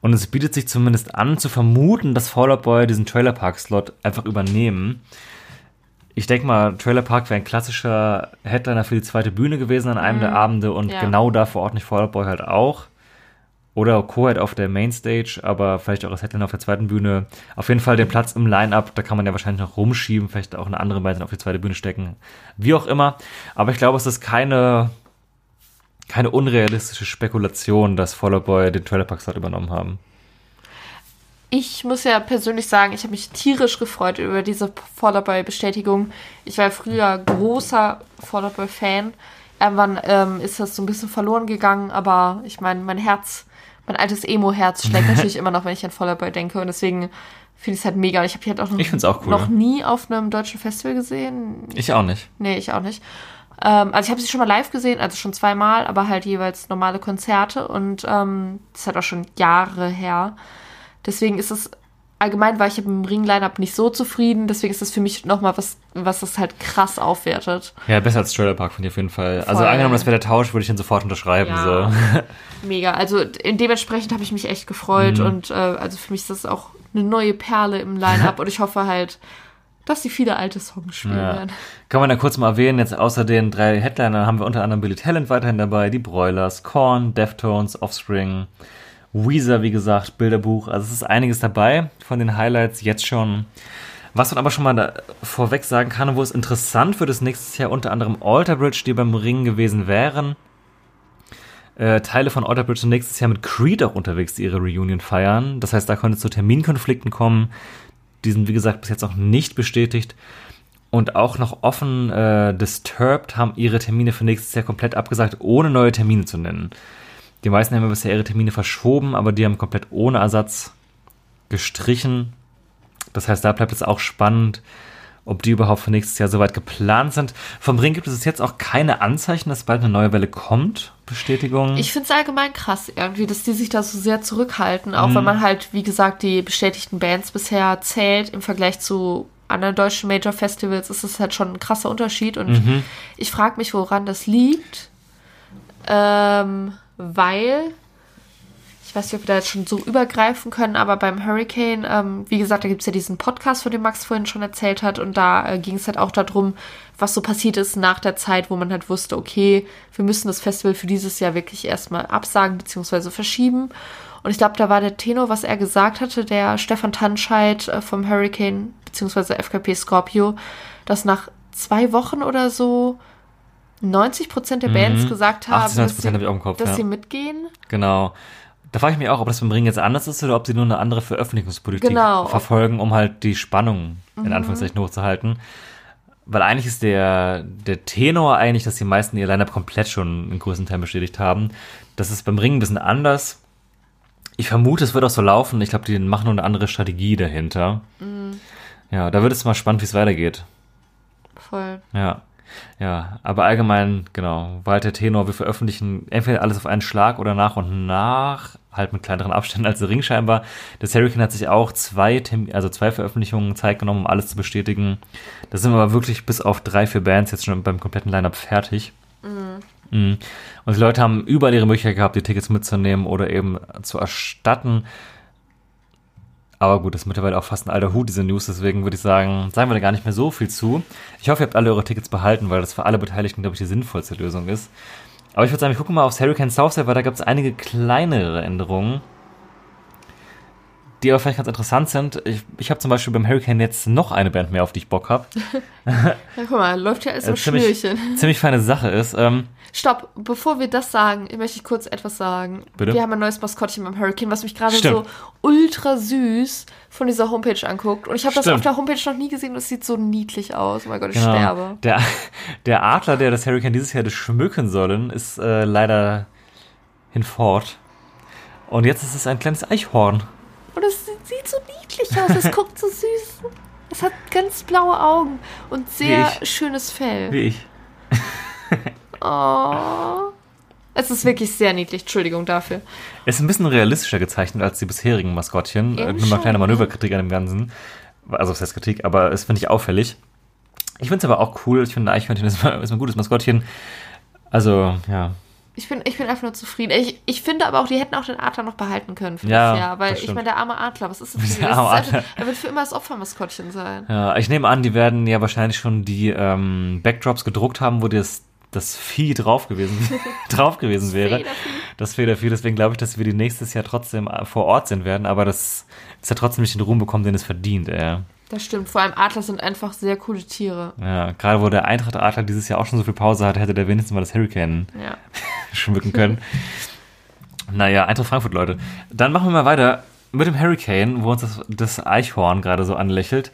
Und es bietet sich zumindest an, zu vermuten, dass Fall Out Boy diesen Trailer Park-Slot einfach übernehmen. Ich denke mal, Trailer Park wäre ein klassischer Headliner für die zweite Bühne gewesen an einem der Abende und ja. genau da vor Ort nicht Fall Out Boy halt auch. Oder Co-Head auf der Mainstage, aber vielleicht auch als Headliner auf der zweiten Bühne. Auf jeden Fall den Platz im Line-Up, da kann man ja wahrscheinlich noch rumschieben, vielleicht auch eine andere Band auf die zweite Bühne stecken. Wie auch immer. Aber ich glaube, es ist keine, keine unrealistische Spekulation, dass Fall Out Boy den Trailer Park Slot übernommen haben. Ich muss ja persönlich sagen, ich habe mich tierisch gefreut über diese Fallout Boy Bestätigung. Ich war früher großer Fallout Boy Fan. irgendwann ähm, ist das so ein bisschen verloren gegangen, aber ich meine, mein Herz, mein altes Emo-Herz schlägt natürlich immer noch, wenn ich an Boy denke und deswegen finde ich es halt mega. Und ich habe die halt auch noch, Ich auch cool. noch nie auf einem deutschen Festival gesehen. Ich auch nicht. Nee, ich auch nicht. Ähm, also ich habe sie schon mal live gesehen, also schon zweimal, aber halt jeweils normale Konzerte und ähm, das ist halt auch schon Jahre her. Deswegen ist es allgemein war ich mit dem Ring-Line-Up nicht so zufrieden, deswegen ist das für mich nochmal was, was das halt krass aufwertet. Ja, besser als Trailer Park finde ich auf jeden Fall. Also Voll. angenommen, das wäre der Tausch, würde ich den sofort unterschreiben. Ja. So. Mega. Also dementsprechend habe ich mich echt gefreut Mhm. und äh, also für mich ist das auch eine neue Perle im Line-Up und ich hoffe halt, dass sie viele alte Songs spielen Ja. werden. Kann man da kurz mal erwähnen, jetzt außer den drei Headlinern haben wir unter anderem Billy Talent weiterhin dabei, die Broilers, Korn, Deftones, Offspring, Weezer, wie gesagt, Bilderbuch. Also es ist einiges dabei von den Highlights jetzt schon. Was man aber schon mal vorweg sagen kann, wo es interessant wird, ist nächstes Jahr unter anderem Alter Bridge, die beim Ring gewesen wären. Äh, Teile von Alter Bridge sind nächstes Jahr mit Creed auch unterwegs, die ihre Reunion feiern. Das heißt, da könnte es zu Terminkonflikten kommen. Die sind, wie gesagt, bis jetzt auch nicht bestätigt. Und auch noch offen, äh, Disturbed haben ihre Termine für nächstes Jahr komplett abgesagt, ohne neue Termine zu nennen. Die meisten haben ja bisher ihre Termine verschoben, aber die haben komplett ohne Ersatz gestrichen. Das heißt, da bleibt es auch spannend, ob die überhaupt für nächstes Jahr soweit geplant sind. Vom Ring gibt es jetzt auch keine Anzeichen, dass bald eine neue Welle kommt. Bestätigung. Ich finde es allgemein krass irgendwie, dass die sich da so sehr zurückhalten, auch Mhm. wenn man halt, wie gesagt, die bestätigten Bands bisher zählt im Vergleich zu anderen deutschen Major Festivals, ist es halt schon ein krasser Unterschied und Mhm. ich frage mich, woran das liegt, ähm, weil ich weiß nicht, ob wir da jetzt schon so übergreifen können, aber beim Hurricane, ähm, wie gesagt, da gibt es ja diesen Podcast, von dem Max vorhin schon erzählt hat. Und da äh, ging es halt auch darum, was so passiert ist nach der Zeit, wo man halt wusste, okay, wir müssen das Festival für dieses Jahr wirklich erstmal absagen bzw. verschieben. Und ich glaube, da war der Tenor, was er gesagt hatte, der Stefan Tanscheid äh, vom Hurricane bzw. FKP Scorpio, dass nach zwei Wochen oder so 90 Prozent der Bands Mhm. gesagt haben, 80, 90% dass, sie, Kopf, dass ja. sie mitgehen. Genau. Da frage ich mich auch, ob das beim Ring jetzt anders ist oder ob sie nur eine andere Veröffentlichungspolitik Genau. verfolgen, um halt die Spannung in Anführungszeichen hochzuhalten. Weil eigentlich ist der, der Tenor eigentlich, dass die meisten ihr Line-Up komplett schon in größten Teilen bestätigt haben. Das ist beim Ring ein bisschen anders. Ich vermute, es wird auch so laufen. Ich glaube, die machen nur eine andere Strategie dahinter. Ja, da wird es mal spannend, wie es weitergeht. Voll. Ja. Ja, aber allgemein, genau, war halt der Tenor, wir veröffentlichen entweder alles auf einen Schlag oder nach und nach, halt mit kleineren Abständen als der Ring scheinbar. Das Hurricane hat sich auch zwei, also zwei Veröffentlichungen Zeit genommen, um alles zu bestätigen. Da sind wir aber wirklich bis auf drei, vier Bands jetzt schon beim kompletten Line-Up fertig. Mhm. Und die Leute haben überall ihre Möglichkeit gehabt, die Tickets mitzunehmen oder eben zu erstatten. Aber gut, das ist mittlerweile auch fast ein alter Hut, diese News. Deswegen würde ich sagen, sagen wir da gar nicht mehr so viel zu. Ich hoffe, ihr habt alle eure Tickets behalten, weil das für alle Beteiligten, glaube ich, die sinnvollste Lösung ist. Aber ich würde sagen, wir gucken mal aufs Hurricane Southside, weil da gibt es einige kleinere Änderungen, die aber vielleicht ganz interessant sind. Ich, ich habe zum Beispiel beim Hurricane jetzt noch eine Band mehr, auf die ich Bock habe. Ja, guck mal, läuft ja alles im Äh, ziemlich, Schnürchen. ziemlich feine Sache ist. Ähm, Stopp, bevor wir das sagen, möchte ich kurz etwas sagen. Bitte? Wir haben ein neues Maskottchen beim Hurricane, was mich gerade so ultra süß von dieser Homepage anguckt. Und ich habe das auf der Homepage noch nie gesehen und es sieht so niedlich aus. Oh mein Gott, ich sterbe. Genau. Der, der Adler, der das Hurricane dieses Jahr hätte schmücken sollen, ist äh, leider hinfort. Und jetzt ist es ein kleines Eichhorn. Und es sieht, so niedlich aus, es guckt so süß. Es hat ganz blaue Augen und sehr schönes Fell. Wie ich. Oh. Es ist wirklich sehr niedlich, Entschuldigung dafür. Es ist ein bisschen realistischer gezeichnet als die bisherigen Maskottchen. Eben Nur mal kleine ne? Manöverkritik an dem Ganzen. Also, was heißt Kritik, aber es finde ich auffällig. Ich finde es aber auch cool. Ich finde, ein Eichhörnchen ist, ist ein gutes Maskottchen. Also, ja. Ich bin, ich bin einfach nur zufrieden. Ich, ich finde aber auch, die hätten auch den Adler noch behalten können für Ja, das Jahr. Weil das ich meine, der arme Adler, was ist das für Der arme einfach, Adler. Er wird für immer das Opfermaskottchen sein. Ja, ich nehme an, die werden ja wahrscheinlich schon die ähm, Backdrops gedruckt haben, wo das, das Vieh drauf gewesen, drauf gewesen wäre. Das Federvieh. Deswegen glaube ich, dass wir die nächstes Jahr trotzdem äh, vor Ort sehen werden, aber das ist ja trotzdem nicht den Ruhm bekommen, den es verdient. Ey. Das stimmt. Vor allem Adler sind einfach sehr coole Tiere. Ja, gerade wo der Eintracht Adler dieses Jahr auch schon so viel Pause hat, hätte der wenigstens mal das Hurricane Ja. schmücken können. naja, Eintracht Frankfurt, Leute. Dann machen wir mal weiter mit dem Hurricane, wo uns das, das Eichhorn gerade so anlächelt.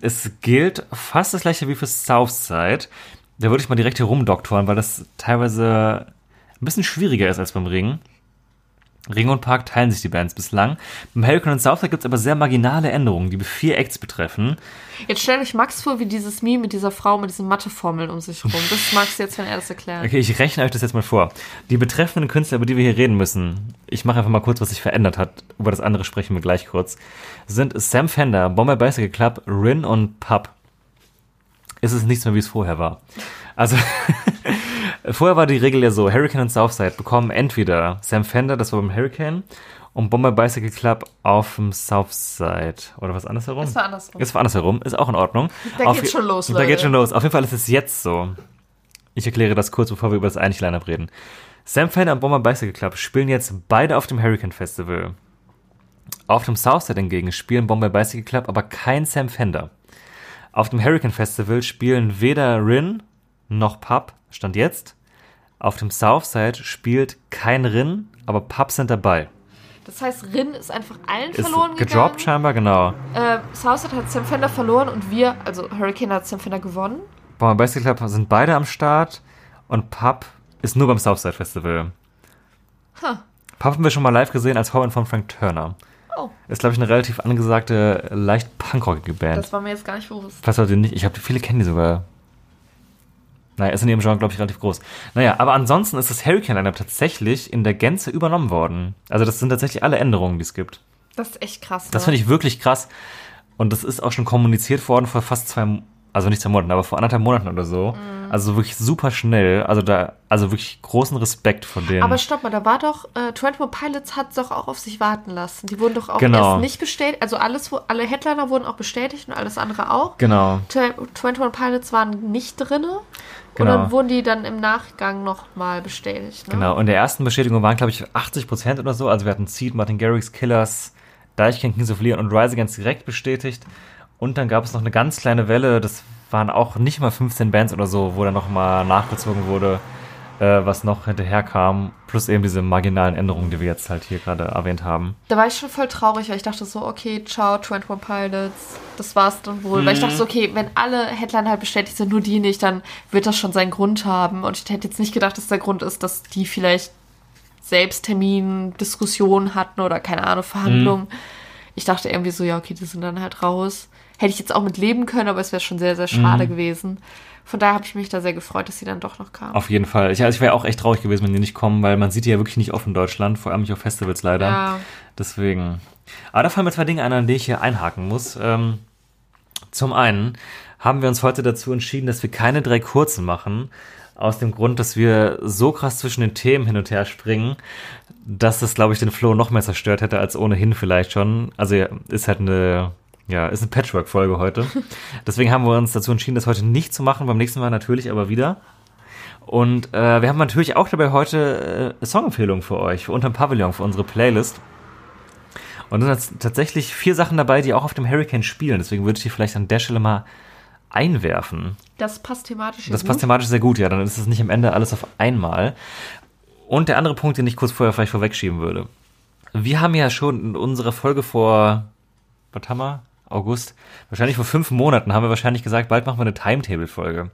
Es gilt fast das gleiche wie für Southside. Da würde ich mal direkt hier rumdoktoren, weil das teilweise ein bisschen schwieriger ist als beim Ring. Ring und Park teilen sich die Bands bislang. Beim Hurricane und Southside gibt es aber sehr marginale Änderungen, die vier Acts betreffen. Jetzt stellt euch Max vor, wie dieses Meme mit dieser Frau mit diesen Matheformeln um sich rum. Das ist Max jetzt, wenn er das erklärt. Okay, ich rechne euch das jetzt mal vor. Die betreffenden Künstler, über die wir hier reden müssen, ich mache einfach mal kurz, was sich verändert hat. Über das andere sprechen wir gleich kurz. Sind Sam Fender, Bomber Bicycle Club, Rin und Pub. Ist es nichts mehr, wie es vorher war. Also, vorher war die Regel ja so, Hurricane und Southside bekommen entweder Sam Fender, das war beim Hurricane, und Bomber Bicycle Club auf dem Southside. Oder was andersherum? Das war andersrum. Es war andersherum, ist auch in Ordnung. Da Auf- geht's schon los, Da Leute. geht schon los. Auf jeden Fall ist es jetzt so. Ich erkläre das kurz, bevor wir über das eigentliche Line-Up reden. Sam Fender und Bomber Bicycle Club spielen jetzt beide auf dem Hurricane Festival. Auf dem Southside hingegen spielen Bomber Bicycle Club aber kein Sam Fender. Auf dem Hurricane Festival spielen weder Rin noch Pub, stand jetzt. Auf dem Southside spielt kein Rin, aber Pub sind dabei. Das heißt, Rin ist einfach allen Ist verloren gedroppt gegangen. scheinbar, genau. Äh, Southside hat Sam Fender verloren und wir, also Hurricane hat Sam Fender gewonnen. Bomber Bicycle Club sind beide am Start und Pub ist nur beim Southside Festival. Huh. Pub haben wir schon mal live gesehen als Vorwand von Frank Turner. Oh, Ist, glaube ich, eine relativ angesagte, leicht punkrockige Band. das war mir jetzt gar nicht bewusst. Falls Leute nicht, ich habe viele kennen die sogar. Naja, ist in ihrem Genre, glaube ich, relativ groß. Naja, aber ansonsten ist das Hurricane Lineup tatsächlich in der Gänze übernommen worden. Also das sind tatsächlich alle Änderungen, die es gibt. Das ist echt krass. Das ne? finde ich wirklich krass. Und das ist auch schon kommuniziert worden vor fast zwei, also nicht zwei Monaten, aber vor anderthalb Monaten oder so. Mhm. Also wirklich super schnell. Also da, also wirklich großen Respekt vor denen. Aber stopp mal, da war doch, äh, 21 Pilots hat doch auch auf sich warten lassen. Die wurden doch auch Genau. erst nicht bestätigt. Also alles, alle Headliner wurden auch bestätigt und alles andere auch. genau. Tw- 21 Pilots waren nicht drinne. Genau. Und dann wurden die dann im Nachgang nochmal bestätigt. Ne? Genau. Und der ersten Bestätigung waren, glaube ich, 80 Prozent oder so. Also wir hatten Seed, Martin Garrix, Killers, Deichkind, Kings of Leon und Rise Against direkt bestätigt. Und dann gab es noch eine ganz kleine Welle, das waren auch nicht mal 15 Bands oder so, wo dann nochmal nachgezogen wurde, äh, was noch hinterher kam. Plus eben diese marginalen Änderungen, die wir jetzt halt hier gerade erwähnt haben. Da war ich schon voll traurig, weil ich dachte so, okay, ciao, 21 Pilots, das war's dann wohl. Mhm. Weil ich dachte so, okay, wenn alle Headliner halt bestätigt sind, nur die nicht, dann wird das schon seinen Grund haben. Und ich hätte jetzt nicht gedacht, dass der Grund ist, dass die vielleicht selbst Termin, Diskussionen hatten oder keine Ahnung, Verhandlungen. Ich dachte irgendwie so, ja, okay, die sind dann halt raus. Hätte ich jetzt auch mit leben können, aber es wäre schon sehr, sehr schade gewesen. Von daher habe ich mich da sehr gefreut, dass sie dann doch noch kamen. Auf jeden Fall. Ich, also ich wäre auch echt traurig gewesen, wenn die nicht kommen, weil man sieht die ja wirklich nicht oft in Deutschland, vor allem nicht auf Festivals leider. Ja. Deswegen. Aber da fallen mir zwei Dinge ein, an die ich hier einhaken muss. Ähm, zum einen haben wir uns heute dazu entschieden, dass wir keine drei kurzen machen. Aus dem Grund, dass wir so krass zwischen den Themen hin und her springen, dass das, glaube ich, den Flow noch mehr zerstört hätte als ohnehin vielleicht schon. Also ist halt eine, ja, ist eine Patchwork-Folge heute. Deswegen haben wir uns dazu entschieden, das heute nicht zu machen. Beim nächsten Mal natürlich aber wieder. Und äh, wir haben natürlich auch dabei heute äh, Songempfehlungen für euch, für Unterm Pavillon, für unsere Playlist. Und dann sind tatsächlich vier Sachen dabei, die auch auf dem Hurricane spielen. Deswegen würde ich die vielleicht an der Stelle mal einwerfen. Das passt thematisch. Das gut. passt thematisch sehr gut, ja. Dann ist es nicht am Ende alles auf einmal. Und der andere Punkt, den ich kurz vorher vielleicht vorwegschieben würde. Wir haben ja schon in unserer Folge vor, was haben wir? August, wahrscheinlich vor fünf Monaten haben wir wahrscheinlich gesagt, bald machen wir eine Timetable-Folge.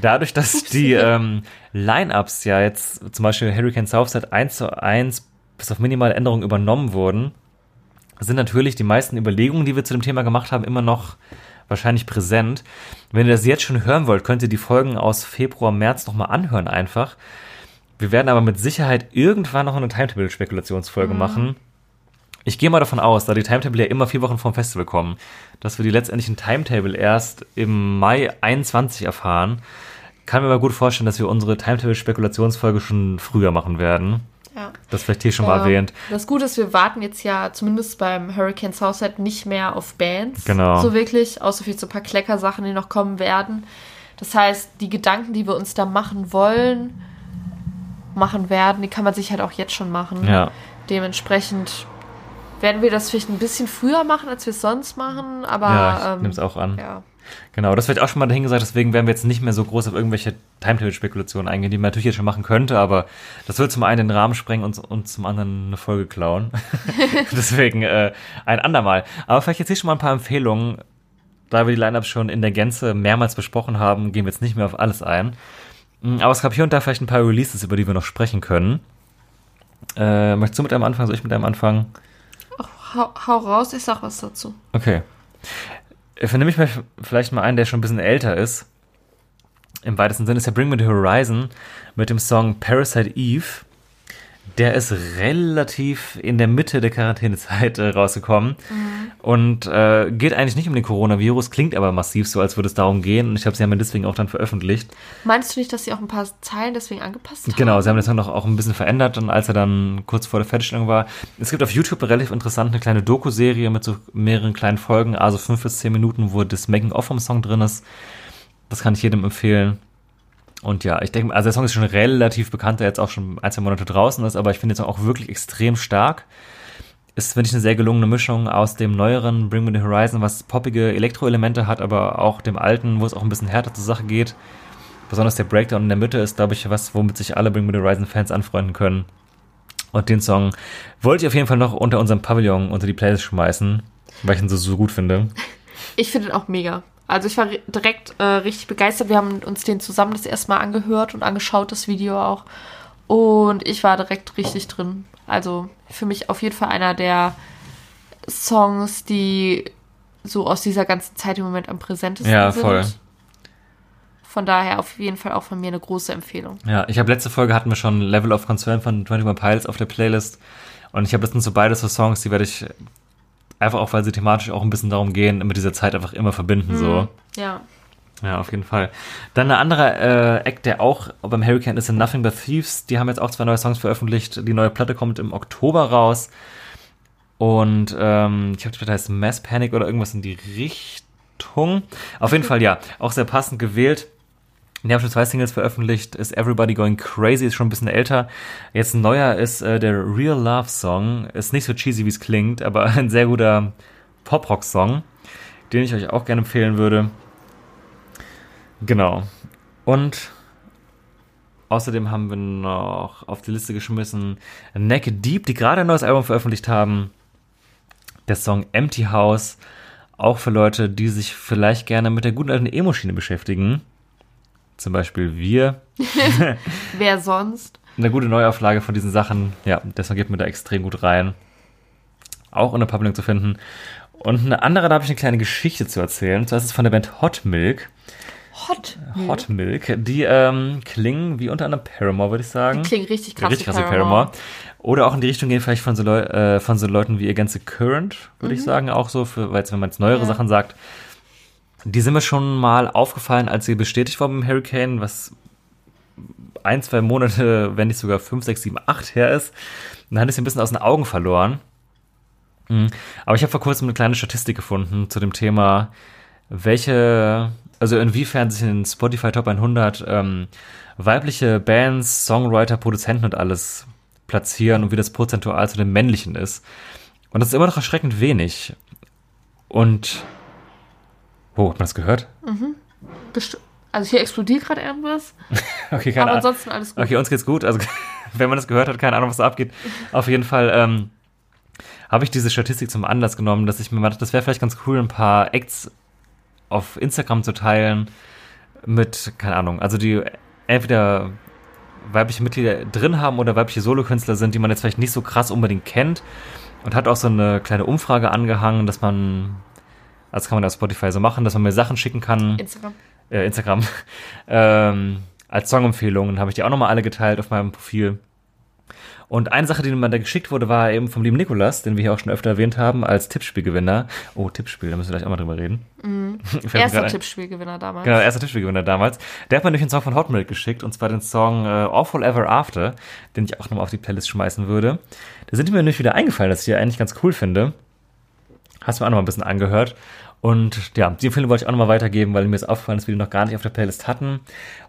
Dadurch, dass die ähm, Line-Ups ja jetzt zum Beispiel Hurricane Southside 1 zu 1 bis auf minimale Änderungen übernommen wurden, sind natürlich die meisten Überlegungen, die wir zu dem Thema gemacht haben, immer noch wahrscheinlich präsent. Wenn ihr das jetzt schon hören wollt, könnt ihr die Folgen aus Februar, März nochmal anhören einfach. Wir werden aber mit Sicherheit irgendwann noch eine Timetable-Spekulationsfolge machen. Ich gehe mal davon aus, da die Timetable ja immer vier Wochen vom Festival kommen, dass wir die letztendlichen Timetable erst im Mai 21 erfahren. Kann mir aber gut vorstellen, dass wir unsere Timetable-Spekulationsfolge schon früher machen werden. Ja. Das vielleicht hier schon mal Ja. erwähnt. Das Gute ist, wir warten jetzt ja zumindest beim Hurricane Southside nicht mehr auf Bands. Genau. So wirklich, außer vielleicht so ein paar Kleckersachen, die noch kommen werden. Das heißt, die Gedanken, die wir uns da machen wollen, machen werden, die kann man sich halt auch jetzt schon machen. Ja. Dementsprechend werden wir das vielleicht ein bisschen früher machen, als wir es sonst machen, aber Ja, ich ähm, nehme es auch an. Ja. Genau, das wird auch schon mal dahin gesagt, deswegen werden wir jetzt nicht mehr so groß auf irgendwelche Timetable-Spekulationen eingehen, die man natürlich jetzt schon machen könnte, aber das wird zum einen den Rahmen sprengen und, und zum anderen eine Folge klauen. deswegen äh, ein andermal. Aber vielleicht jetzt hier schon mal ein paar Empfehlungen da wir die Lineups schon in der Gänze mehrmals besprochen haben, gehen wir jetzt nicht mehr auf alles ein. Mm, Aber es gab hier und da vielleicht ein paar Releases, über die wir noch sprechen können. Äh, möchtest du mit einem anfangen? Soll ich mit einem anfangen? Hau, hau raus, ich sag was dazu. Okay. Ich nehme ich mal vielleicht mal einen, der schon ein bisschen älter ist. Im weitesten Sinne ist ja Bring Me the Horizon mit dem Song Parasite Eve. Der ist relativ in der Mitte der Quarantänezeit äh, rausgekommen und äh, geht eigentlich nicht um den Coronavirus, klingt aber massiv so, als würde es darum gehen. Und ich glaube, sie haben ihn deswegen auch dann veröffentlicht. Meinst du nicht, dass sie auch ein paar Zeilen deswegen angepasst haben? Genau, sie haben den Song noch auch ein bisschen verändert und als er dann kurz vor der Fertigstellung war. Es gibt auf YouTube relativ interessant eine kleine Doku-Serie mit so mehreren kleinen Folgen, also fünf bis zehn Minuten, wo das Making-of vom Song drin ist. Das kann ich jedem empfehlen. Und ja, ich denke, also der Song ist schon relativ bekannt, der jetzt auch schon ein, zwei Monate draußen ist, aber ich finde den Song auch wirklich extrem stark. Ist, finde ich, eine sehr gelungene Mischung aus dem neueren Bring Me the Horizon, was poppige Elektroelemente hat, aber auch dem alten, wo es auch ein bisschen härter zur Sache geht. Besonders der Breakdown in der Mitte ist, glaube ich, was, womit sich alle Bring Me the Horizon Fans anfreunden können. Und den Song wollte ich auf jeden Fall noch unter unserem Pavillon unter die Playlist schmeißen, weil ich ihn so, so gut finde. Ich finde ihn auch mega. Also ich war direkt äh, richtig begeistert. Wir haben uns den zusammen das erste Mal angehört und angeschaut, das Video auch. Und ich war direkt richtig drin. Also für mich auf jeden Fall einer der Songs, die so aus dieser ganzen Zeit im Moment am präsentesten Ja, sind. voll. Von daher auf jeden Fall auch von mir eine große Empfehlung. Ja, ich habe letzte Folge hatten wir schon Level of Concern von 21 Pilots auf der Playlist. Und ich habe das sind so beides so Songs, die werde ich einfach auch, weil sie thematisch auch ein bisschen darum gehen, mit dieser Zeit einfach immer verbinden, so. Ja. Ja, auf jeden Fall. Dann eine andere äh, Act, der auch beim Hurricane ist, sind Nothing But Thieves. Die haben jetzt auch zwei neue Songs veröffentlicht. Die neue Platte kommt im Oktober raus. Und ähm, ich glaube, die Platte heißt Mass Panic oder irgendwas in die Richtung. Auf jeden Fall, ja, auch sehr passend gewählt. Die haben schon zwei Singles veröffentlicht. Ist Everybody Going Crazy, ist schon ein bisschen älter. Jetzt ein neuer ist äh, der Real Love Song. Ist nicht so cheesy, wie es klingt, aber ein sehr guter Pop-Rock-Song, den ich euch auch gerne empfehlen würde. Genau. Und außerdem haben wir noch auf die Liste geschmissen Neck Deep, die gerade ein neues Album veröffentlicht haben. Der Song Empty House. Auch für Leute, die sich vielleicht gerne mit der guten alten Emo-Schiene beschäftigen. Zum Beispiel wir. Wer sonst? Eine gute Neuauflage von diesen Sachen. Ja, Song geht mir da extrem gut rein. Auch in der Public zu finden. Und eine andere, da habe ich eine kleine Geschichte zu erzählen. Zwar ist es von der Band Hot Milk. Hot. Hot Milk. Die ähm, klingen wie unter anderem Paramore, würde ich sagen. Die klingen richtig krass. Richtig krass wie Paramore. Oder auch in die Richtung gehen vielleicht von so, Leu äh, von so Leuten wie Against the Current, würde ich sagen, auch so, für, weil jetzt, wenn man jetzt neuere Ja. Sachen sagt. Die sind mir schon mal aufgefallen, als sie bestätigt war beim Hurricane, was ein, zwei Monate, wenn nicht sogar fünf, sechs, sieben, acht her ist. Dann hatte ich sie ein bisschen aus den Augen verloren. Mhm. Aber ich habe vor kurzem eine kleine Statistik gefunden zu dem Thema, welche, also inwiefern sich in Spotify Top 100 ähm, weibliche Bands, Songwriter, Produzenten und alles platzieren und wie das prozentual zu den männlichen ist. Und das ist immer noch erschreckend wenig. Und, oh, hat man das gehört? Besti- Also hier explodiert gerade irgendwas. Okay, keine aber Ahnung. ansonsten alles gut. Okay, uns geht's gut. Also, wenn man das gehört hat, keine Ahnung, was da abgeht. Auf jeden Fall ähm, habe ich diese Statistik zum Anlass genommen, dass ich mir mal dachte, das wäre vielleicht ganz cool, ein paar Acts auf Instagram zu teilen mit, keine Ahnung, also die entweder weibliche Mitglieder drin haben oder weibliche Solokünstler sind, die man jetzt vielleicht nicht so krass unbedingt kennt. Und hat auch so eine kleine Umfrage angehangen, dass man, das kann man auf Spotify so machen, dass man mir Sachen schicken kann Instagram. äh, Instagram, ähm, als Songempfehlungen habe ich die auch nochmal alle geteilt auf meinem Profil. Und eine Sache, die mir da geschickt wurde, war eben vom lieben Nikolas, den wir hier auch schon öfter erwähnt haben, als Tippspielgewinner. Oh, Tippspiel, da müssen wir gleich auch mal drüber reden. Mir Erster. Tippspielgewinner damals. Genau, erster Tippspielgewinner damals. Der hat mir durch den Song von Hot Milk geschickt, und zwar den Song äh, Awful Ever After, den ich auch nochmal auf die Playlist schmeißen würde. Da sind mir nämlich wieder eingefallen, dass ich die eigentlich ganz cool finde. Hast du mir auch noch mal ein bisschen angehört. Und ja, die Empfehlung wollte ich auch noch mal weitergeben, weil mir ist aufgefallen, dass wir die noch gar nicht auf der Playlist hatten.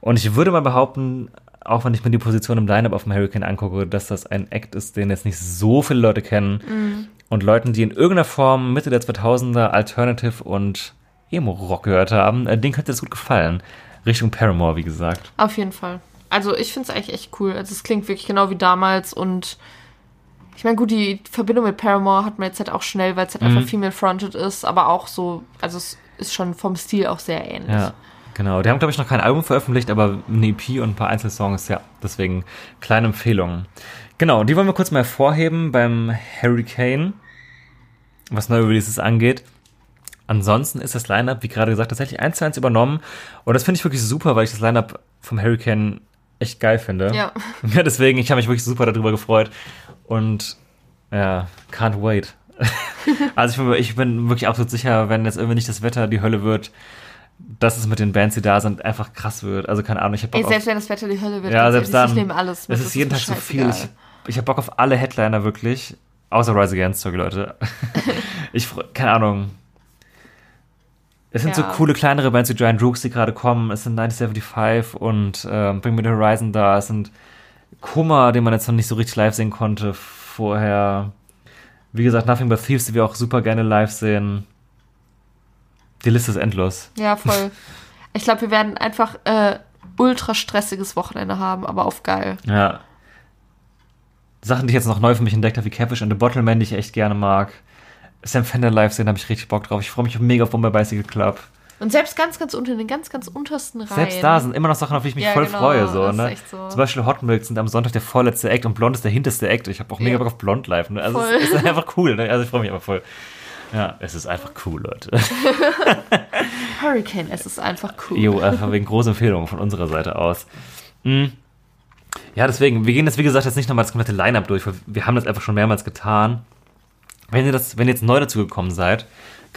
Und ich würde mal behaupten, auch wenn ich mir die Position im Line-Up auf dem Hurricane angucke, dass das ein Act ist, den jetzt nicht so viele Leute kennen. Und Leuten, die in irgendeiner Form Mitte der 2000er Alternative und Emo-Rock gehört haben, äh, denen könnte das gut gefallen. Richtung Paramore, wie gesagt. Auf jeden Fall. Also ich finde es eigentlich echt cool. Also es klingt wirklich genau wie damals und ich meine, gut, die Verbindung mit Paramore hat man jetzt halt auch schnell, weil es halt Mhm. einfach female-fronted ist, aber auch so, also es ist schon vom Stil auch sehr ähnlich. Ja, genau. Die haben, glaube ich, noch kein Album veröffentlicht, aber eine EP und ein paar Einzelsongs, ja. Deswegen kleine Empfehlungen. Genau, die wollen wir kurz mal hervorheben beim Hurricane, was neue Releases angeht. Ansonsten ist das Lineup, wie gerade gesagt, tatsächlich eins zu eins übernommen. Und das finde ich wirklich super, weil ich das Lineup vom Hurricane echt geil finde. Ja. ja deswegen, ich habe mich wirklich super darüber gefreut. Und ja, can't wait. also ich bin, ich bin wirklich absolut sicher, wenn jetzt irgendwie nicht das Wetter die Hölle wird, dass es mit den Bands, die da sind, einfach krass wird. Also keine Ahnung, ich habe Ey, selbst wenn das Wetter die Hölle wird, ja, selbst dann. ich nehme alles mit. Es ist jeden Tag so viel. Ich, ich habe Bock auf alle Headliner wirklich. Außer Rise Against, sorry Leute. ich, freu- keine Ahnung. Es sind Ja. so coole kleinere Bands wie Giant Rooks, die gerade kommen. Es sind 1975 und ähm, Bring Me the Horizon da. Es sind Kummer, den man jetzt noch nicht so richtig live sehen konnte vorher. Wie gesagt, Nothing But Thieves, die wir auch super gerne live sehen. Die Liste ist endlos. Ja, voll. Ich glaube, wir werden einfach äh, ultra stressiges Wochenende haben, aber auf geil. Ja. Sachen, die ich jetzt noch neu für mich entdeckt habe, wie Catfish and the Bottleman, die ich echt gerne mag. Sam Fender live sehen, habe ich richtig Bock drauf. Ich freue mich mega auf Bombay Bicycle Club. Und selbst ganz, ganz unten, in den ganz, ganz untersten Reihen. Selbst da sind immer noch Sachen, auf die ich mich Ja, voll genau, freue. So, ne? so. Zum Beispiel Hot Milk sind am Sonntag der vorletzte Act und Blond ist der hinterste Act. Ich habe auch mega Ja. Bock auf Blond live. Ne? Also Voll. es ist einfach cool. Ne? Also ich freue mich einfach voll. Ja, es ist einfach cool, Leute. Hurricane, es ist einfach cool. Jo, einfach wegen großen Empfehlungen von unserer Seite aus. Mm. Ja, deswegen, wir gehen jetzt, wie gesagt, jetzt nicht nochmal das komplette Line-Up durch, weil wir haben das einfach schon mehrmals getan. Wenn ihr, das, wenn ihr jetzt neu dazugekommen seid,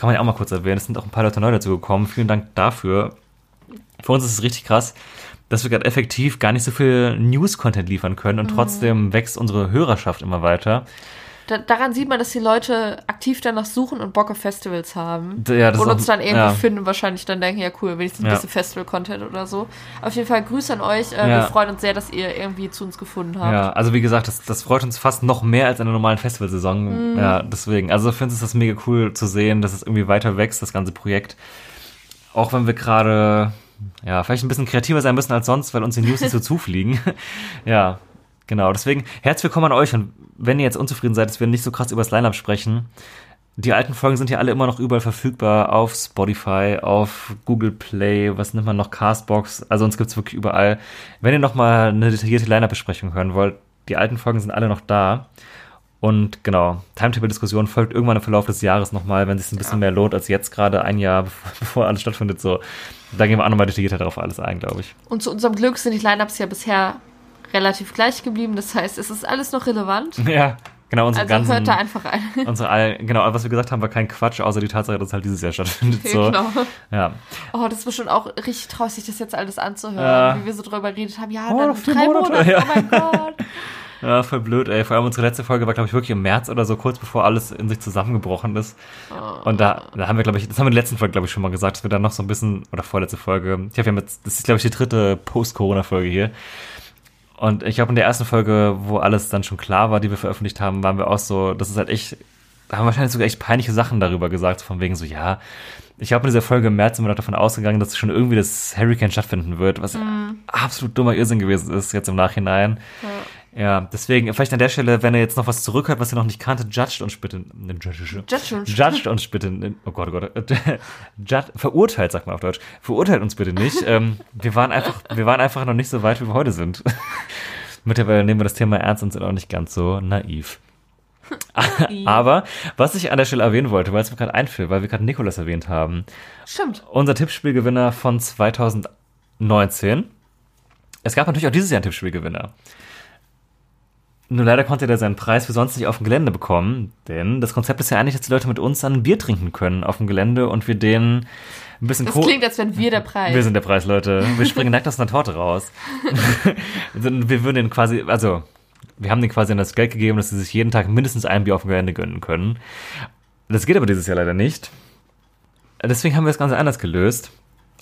kann man ja auch mal kurz erwähnen, es sind auch ein paar Leute neu dazugekommen. Vielen Dank dafür. Für uns ist es richtig krass, dass wir gerade effektiv gar nicht so viel News-Content liefern können und trotzdem wächst unsere Hörerschaft immer weiter. Da, daran sieht man, dass die Leute aktiv danach suchen und Bock auf Festivals haben. Ja, das und uns auch- dann irgendwie ja. finden wahrscheinlich dann denken, ja cool, wenigstens ein Ja. bisschen Festival-Content oder so. Auf jeden Fall Grüße an euch. Äh. Wir freuen uns sehr, dass ihr irgendwie zu uns gefunden habt. Ja, also wie gesagt, das, das freut uns fast noch mehr als eine normalen Festivalsaison. Ja, deswegen. Also für uns ist das mega cool zu sehen, dass es irgendwie weiter wächst, das ganze Projekt. Auch wenn wir gerade, ja, vielleicht ein bisschen kreativer sein müssen als sonst, weil uns die News nicht so zufliegen. ja, genau. Deswegen herzlich willkommen an euch und wenn ihr jetzt unzufrieden seid, dass wir nicht so krass über das Line-Up sprechen, die alten Folgen sind ja alle immer noch überall verfügbar auf Spotify, auf Google Play, was nimmt man noch, Castbox, also uns gibt's wirklich überall. Wenn ihr nochmal eine detaillierte Line-Up-Besprechung hören wollt, die alten Folgen sind alle noch da. Und genau, Timetable-Diskussion folgt irgendwann im Verlauf des Jahres nochmal, wenn es sich ein bisschen mehr lohnt als jetzt gerade ein Jahr, bevor, bevor alles stattfindet. So, da gehen wir auch nochmal detaillierter darauf alles ein, glaube ich. Und zu unserem Glück sind die Lineups ja bisher relativ gleich geblieben. Das heißt, es ist alles noch relevant. Ja, genau, unsere Also ganzen. hört da einfach rein. Unsere all, genau, was wir gesagt haben, war kein Quatsch, außer die Tatsache, dass es halt dieses Jahr stattfindet. So. genau. Ja. Oh, das war schon auch richtig traurig, sich das jetzt alles anzuhören, Ja. wie wir so drüber geredet haben. Ja, Oh, dann drei Monate, Monate. ja. Oh mein Gott. Ja, voll blöd, ey. Vor allem unsere letzte Folge war, glaube ich, wirklich im März oder so, kurz bevor alles in sich zusammengebrochen ist. Und da, da haben wir, glaube ich, das haben wir in der letzten Folge, glaube ich, schon mal gesagt, dass wir da noch so ein bisschen, oder vorletzte Folge, ich glaube, wir haben jetzt, das ist, glaube ich, die dritte Post-Corona-Folge hier. Und ich glaube, in der ersten Folge, wo alles dann schon klar war, die wir veröffentlicht haben, waren wir auch so, das ist halt echt, haben wahrscheinlich sogar echt peinliche Sachen darüber gesagt, von wegen so, ja, ich habe in dieser Folge im März immer noch davon ausgegangen, dass schon irgendwie das Hurricane stattfinden wird, was absolut dummer Irrsinn gewesen ist, jetzt im Nachhinein. Ja, deswegen, vielleicht an der Stelle, wenn ihr jetzt noch was zurückhört, was ihr noch nicht kannte, judged uns bitte. Ne, judge- Judge uns. Judged uns bitte. ne, Oh Gott, oh Gott. äh, verurteilt, sagt man auf Deutsch. Verurteilt uns bitte nicht. ähm, wir waren einfach, wir waren einfach noch nicht so weit, wie wir heute sind. Mittlerweile nehmen wir das Thema ernst und sind auch nicht ganz so naiv. Aber was ich an der Stelle erwähnen wollte, weil es mir gerade einfällt, weil wir gerade Nikolas erwähnt haben, Stimmt. unser Tippspielgewinner von 2019. Es gab natürlich auch dieses Jahr einen Tippspielgewinner. Nur leider konnte der seinen Preis für sonst nicht auf dem Gelände bekommen, denn das Konzept ist ja eigentlich, dass die Leute mit uns dann ein Bier trinken können auf dem Gelände und wir denen ein bisschen Das klingt, als wären wir der Preis. wir sind der Preis, Leute. Wir springen nackt aus einer Torte raus. Wir würden den quasi, also, wir haben denen quasi das Geld gegeben, dass sie sich jeden Tag mindestens ein Bier auf dem Gelände gönnen können. Das geht aber dieses Jahr leider nicht. Deswegen haben wir das Ganze anders gelöst.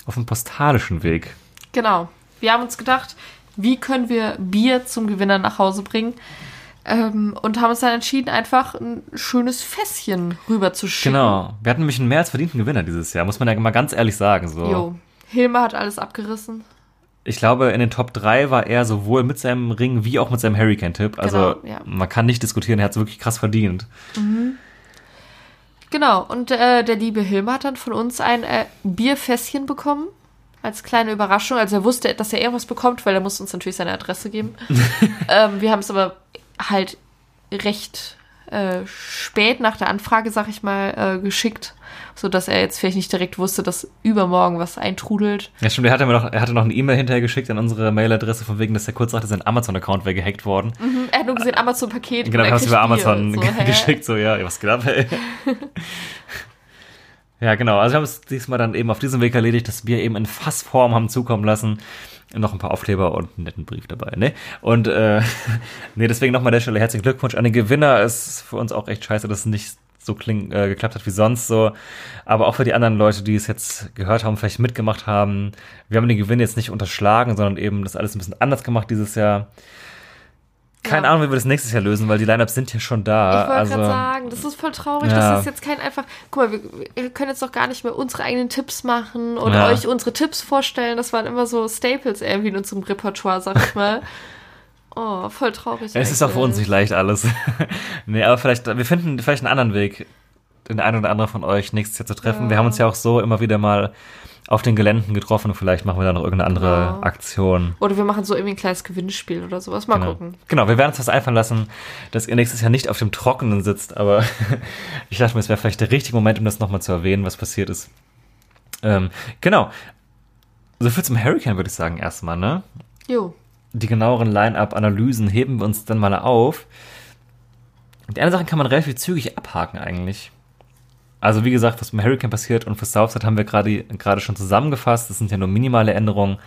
Auf einem postalischen Weg. Genau. Wir haben uns gedacht, wie können wir Bier zum Gewinner nach Hause bringen? Ähm, und haben uns dann entschieden, einfach ein schönes Fässchen rüber zu schicken. Genau. Wir hatten nämlich einen mehr als verdienten Gewinner dieses Jahr, muss man ja mal ganz ehrlich sagen. So. Jo. Hilme hat alles abgerissen. Ich glaube, in den Top 3 war er sowohl mit seinem Ring wie auch mit seinem Hurricane-Tipp. Also Genau, ja. man kann nicht diskutieren, er hat es wirklich krass verdient. Genau, und äh, der liebe Hilmer hat dann von uns ein äh, Bierfässchen bekommen. Als kleine Überraschung. Also er wusste, dass er irgendwas bekommt, weil er musste uns natürlich seine Adresse geben. ähm, wir haben es aber halt recht äh, spät nach der Anfrage, sag ich mal, äh, geschickt, so dass er jetzt vielleicht nicht direkt wusste, dass übermorgen was eintrudelt. Ja, stimmt, er hatte, mir noch, er hatte noch eine E-Mail hinterher geschickt an unsere Mailadresse, von wegen, dass er kurz sagte, sein Amazon-Account wäre gehackt worden. Mhm, er hat nur gesehen, Amazon-Paket. Genau, er haben es über. Amazon So, geschickt, so, ja, was ab, ey? ja, genau, also wir haben es diesmal dann eben auf diesem Weg erledigt, dass wir eben in Fassform haben zukommen lassen. Noch ein paar Aufkleber und einen netten Brief dabei, ne? Und, äh, nee, deswegen nochmal der Stelle herzlichen Glückwunsch an den Gewinner. Es ist für uns auch echt scheiße, dass es nicht so kling, äh, geklappt hat wie sonst so. Aber auch für die anderen Leute, die es jetzt gehört haben, vielleicht mitgemacht haben. Wir haben den Gewinn jetzt nicht unterschlagen, sondern eben das alles ein bisschen anders gemacht dieses Jahr. Keine Ja. Ahnung, wie wir das nächstes Jahr lösen, weil die Lineups sind ja schon da. Ich wollte also, gerade sagen, das ist voll traurig. Ja. Das ist jetzt kein einfach. Guck mal, wir, wir können jetzt doch gar nicht mehr unsere eigenen Tipps machen und Ja. euch unsere Tipps vorstellen. Das waren immer so Staples irgendwie in unserem Repertoire, sag ich mal. Oh, voll traurig. es ist auch für uns nicht leicht alles. nee, aber vielleicht, wir finden vielleicht einen anderen Weg, den einen oder anderen von euch nächstes Jahr zu treffen. Ja. Wir haben uns ja auch so immer wieder mal auf den Geländen getroffen. Vielleicht machen wir da noch irgendeine andere Genau. Aktion. Oder wir machen so irgendwie ein kleines Gewinnspiel oder sowas. Mal Genau. gucken. genau, wir werden uns was einfallen lassen, dass ihr nächstes Jahr nicht auf dem Trockenen sitzt, aber ich dachte mir, es wäre vielleicht der richtige Moment, um das nochmal zu erwähnen, was passiert ist. Ähm, genau. So viel zum Hurricane, würde ich sagen, erstmal, ne? Jo. Die genaueren Line-Up-Analysen heben wir uns dann mal auf. Die eine Sache kann man relativ zügig abhaken eigentlich. Also wie gesagt, was beim Hurricane passiert und für Southside haben wir gerade gerade schon zusammengefasst. Das sind ja nur minimale Änderungen.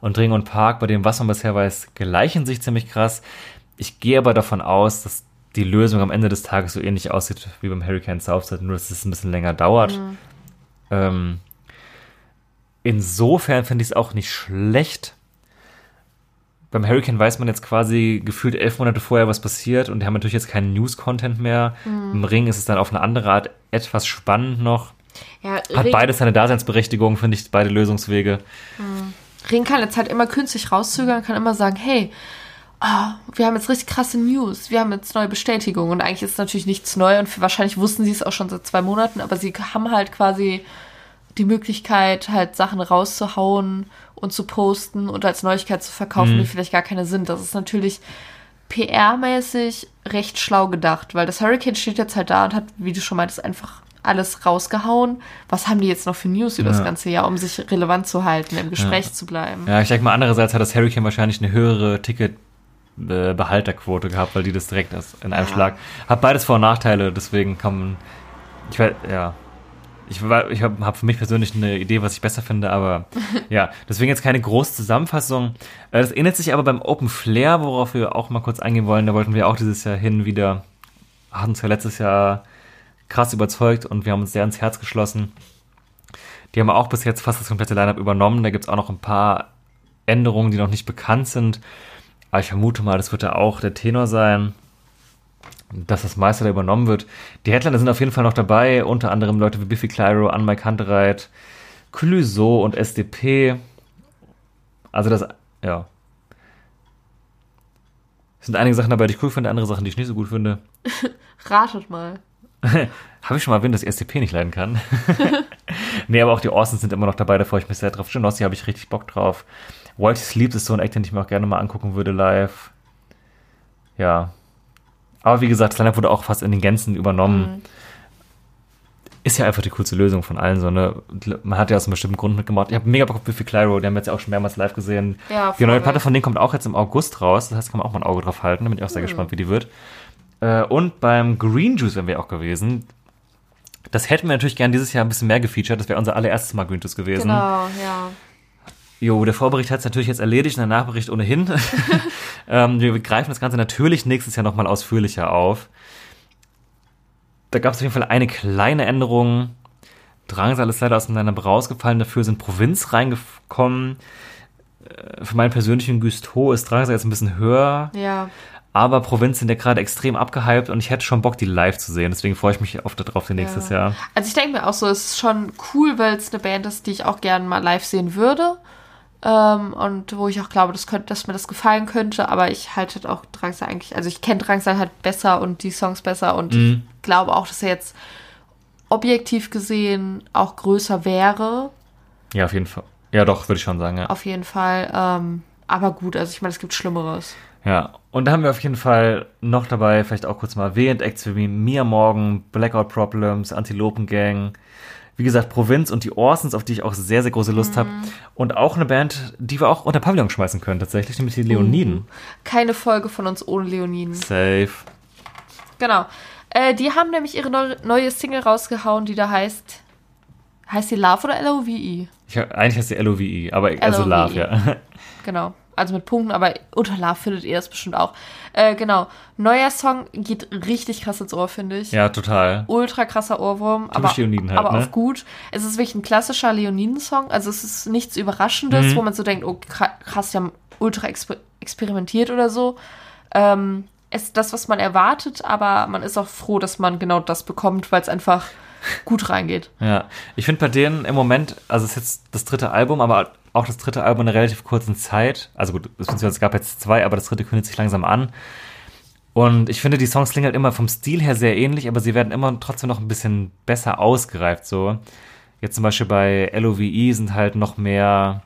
Und Ring und Park, bei dem, was man bisher weiß, gleichen sich ziemlich krass. Ich gehe aber davon aus, dass die Lösung am Ende des Tages so ähnlich aussieht wie beim Hurricane Southside, nur dass es ein bisschen länger dauert. Ähm, insofern finde ich es auch nicht schlecht, beim Hurricane weiß man jetzt quasi gefühlt elf Monate vorher, was passiert und die haben natürlich jetzt keinen News-Content mehr. Im Ring ist es dann auf eine andere Art etwas spannend noch. Ja, Hat Ring, beides seine Daseinsberechtigung, finde ich, beide Lösungswege. Ring kann jetzt halt immer künstlich rauszögern, kann immer sagen, hey, ah, wir haben jetzt richtig krasse News, wir haben jetzt neue Bestätigungen. Und eigentlich ist natürlich nichts neu und wahrscheinlich wussten sie es auch schon seit zwei Monaten, aber sie haben halt quasi die Möglichkeit, halt Sachen rauszuhauen und zu posten und als Neuigkeit zu verkaufen, Mhm. die vielleicht gar keine sind. Das ist natürlich PR-mäßig recht schlau gedacht, weil das Hurricane steht jetzt halt da und hat, wie du schon meintest, einfach alles rausgehauen. Was haben die jetzt noch für News über das Ja. ganze Jahr, um sich relevant zu halten, im Gespräch zu bleiben? Ja, ich denke mal, andererseits hat das Hurricane wahrscheinlich eine höhere Ticket-Behalterquote gehabt, weil die das direkt in einem Ja. Schlag. Hat beides Vor- und Nachteile, deswegen kann man. Ich weiß, ja. Ich, war- ich habe hab für mich persönlich eine Idee, was ich besser finde, aber ja, deswegen jetzt keine große Zusammenfassung. Äh, Das ähnelt sich aber beim Open Flair, worauf wir auch mal kurz eingehen wollen. Da wollten wir auch dieses Jahr hin wieder, hatten uns ja letztes Jahr krass überzeugt und wir haben uns sehr ins Herz geschlossen. Die haben auch bis jetzt fast das komplette Lineup übernommen. Da gibt es auch noch ein paar Änderungen, die noch nicht bekannt sind. Aber ich vermute mal, das wird ja auch der Tenor sein, dass das meiste da übernommen wird. Die Headliner sind auf jeden Fall noch dabei, unter anderem Leute wie Biffy Clyro, Anmai Kantereit, Clouseau und SDP. Also das, ja. Es sind einige Sachen dabei, die ich cool finde, andere Sachen, die ich nicht so gut finde. Ratet mal. Habe ich schon mal erwähnt, dass ich SDP nicht leiden kann. nee, aber auch die Orsons sind immer noch dabei, da freue ich mich sehr drauf. Genossi habe ich richtig Bock drauf. Whitey Sleeps ist so ein Act, den ich mir auch gerne mal angucken würde live. Ja. Aber wie gesagt, das Lineup wurde auch fast in den Gänzen übernommen. Ist ja einfach die coolste Lösung von allen. So, ne? Man hat ja aus einem bestimmten Grund mitgemacht. Ich habe mega Bock auf Biffy Clyro, den haben wir jetzt ja auch schon mehrmals live gesehen. Ja, die neue. Platte von denen kommt auch jetzt im August raus. Das heißt, kann man auch mal ein Auge drauf halten. Da bin ich auch sehr gespannt, wie die wird. Äh, und beim Green Juice wären wir auch gewesen. Das hätten wir natürlich gern dieses Jahr ein bisschen mehr gefeatured. Das wäre unser allererstes Mal Green Juice gewesen. Genau, ja. Jo, der Vorbericht hat es natürlich jetzt erledigt und der Nachbericht ohnehin. ähm, wir greifen das Ganze natürlich nächstes Jahr nochmal ausführlicher auf. Da gab es auf jeden Fall eine kleine Änderung. Drangsal ist leider auseinander rausgefallen, dafür sind Provinz reingekommen. Äh, Für meinen persönlichen Gusto ist Drangsal jetzt ein bisschen höher, Ja. aber Provinz sind ja gerade extrem abgehypt und ich hätte schon Bock, die live zu sehen. Deswegen freue ich mich auf darauf für nächstes Ja. Jahr. Also ich denke mir auch so, es ist schon cool, weil es eine Band ist, die ich auch gerne mal live sehen würde. Ähm, und wo ich auch glaube, dass, könnte, dass mir das gefallen könnte, aber ich halte halt auch Drangsal eigentlich, also ich kenne Drangsal halt besser und die Songs besser und Mhm. ich glaube auch, dass er jetzt objektiv gesehen auch größer wäre. Ja, auf jeden Fall. Ja, doch, würde ich schon sagen, ja. Auf jeden Fall. Ähm, aber gut, also ich meine, es gibt Schlimmeres. Ja, und da haben wir auf jeden Fall noch dabei, vielleicht auch kurz mal Während Acts wie Mia Morgan, Blackout Problems, Antilopen Gang, wie gesagt, Provinz und die Orsons, auf die ich auch sehr, sehr große Lust habe. Und auch eine Band, die wir auch unter Pavillon schmeißen können, tatsächlich, nämlich die Leoniden. Keine Folge von uns ohne Leoniden. Safe. Genau. Äh, die haben nämlich ihre neu neue Single rausgehauen, die da heißt. Heißt die Love oder L-O-V-E? Ich, eigentlich heißt sie L-O-V-E, aber also L-O-V-E. Love, ja. Genau. Also mit Punkten, aber unter Love findet ihr das bestimmt auch. Äh, genau. Neuer Song geht richtig krass ins Ohr, finde ich. ja, total. Ultra krasser Ohrwurm, aber, Leoniden halt, aber ne? auf gut. Es ist wirklich ein klassischer Leoniden-Song. Also es ist nichts Überraschendes, Mhm. wo man so denkt, oh kra- krass, die haben ultra exper experimentiert oder so. Ähm, es ist das, was man erwartet, aber man ist auch froh, dass man genau das bekommt, weil es einfach gut reingeht. Ja, ich finde bei denen im Moment, also es ist jetzt das dritte Album, aber auch das dritte Album in einer relativ kurzen Zeit. Also gut, es gab jetzt zwei, aber das dritte kündigt sich langsam an. Und ich finde, die Songs klingen halt immer vom Stil her sehr ähnlich, aber sie werden immer trotzdem noch ein bisschen besser ausgereift. So jetzt zum Beispiel bei LOVE sind halt noch mehr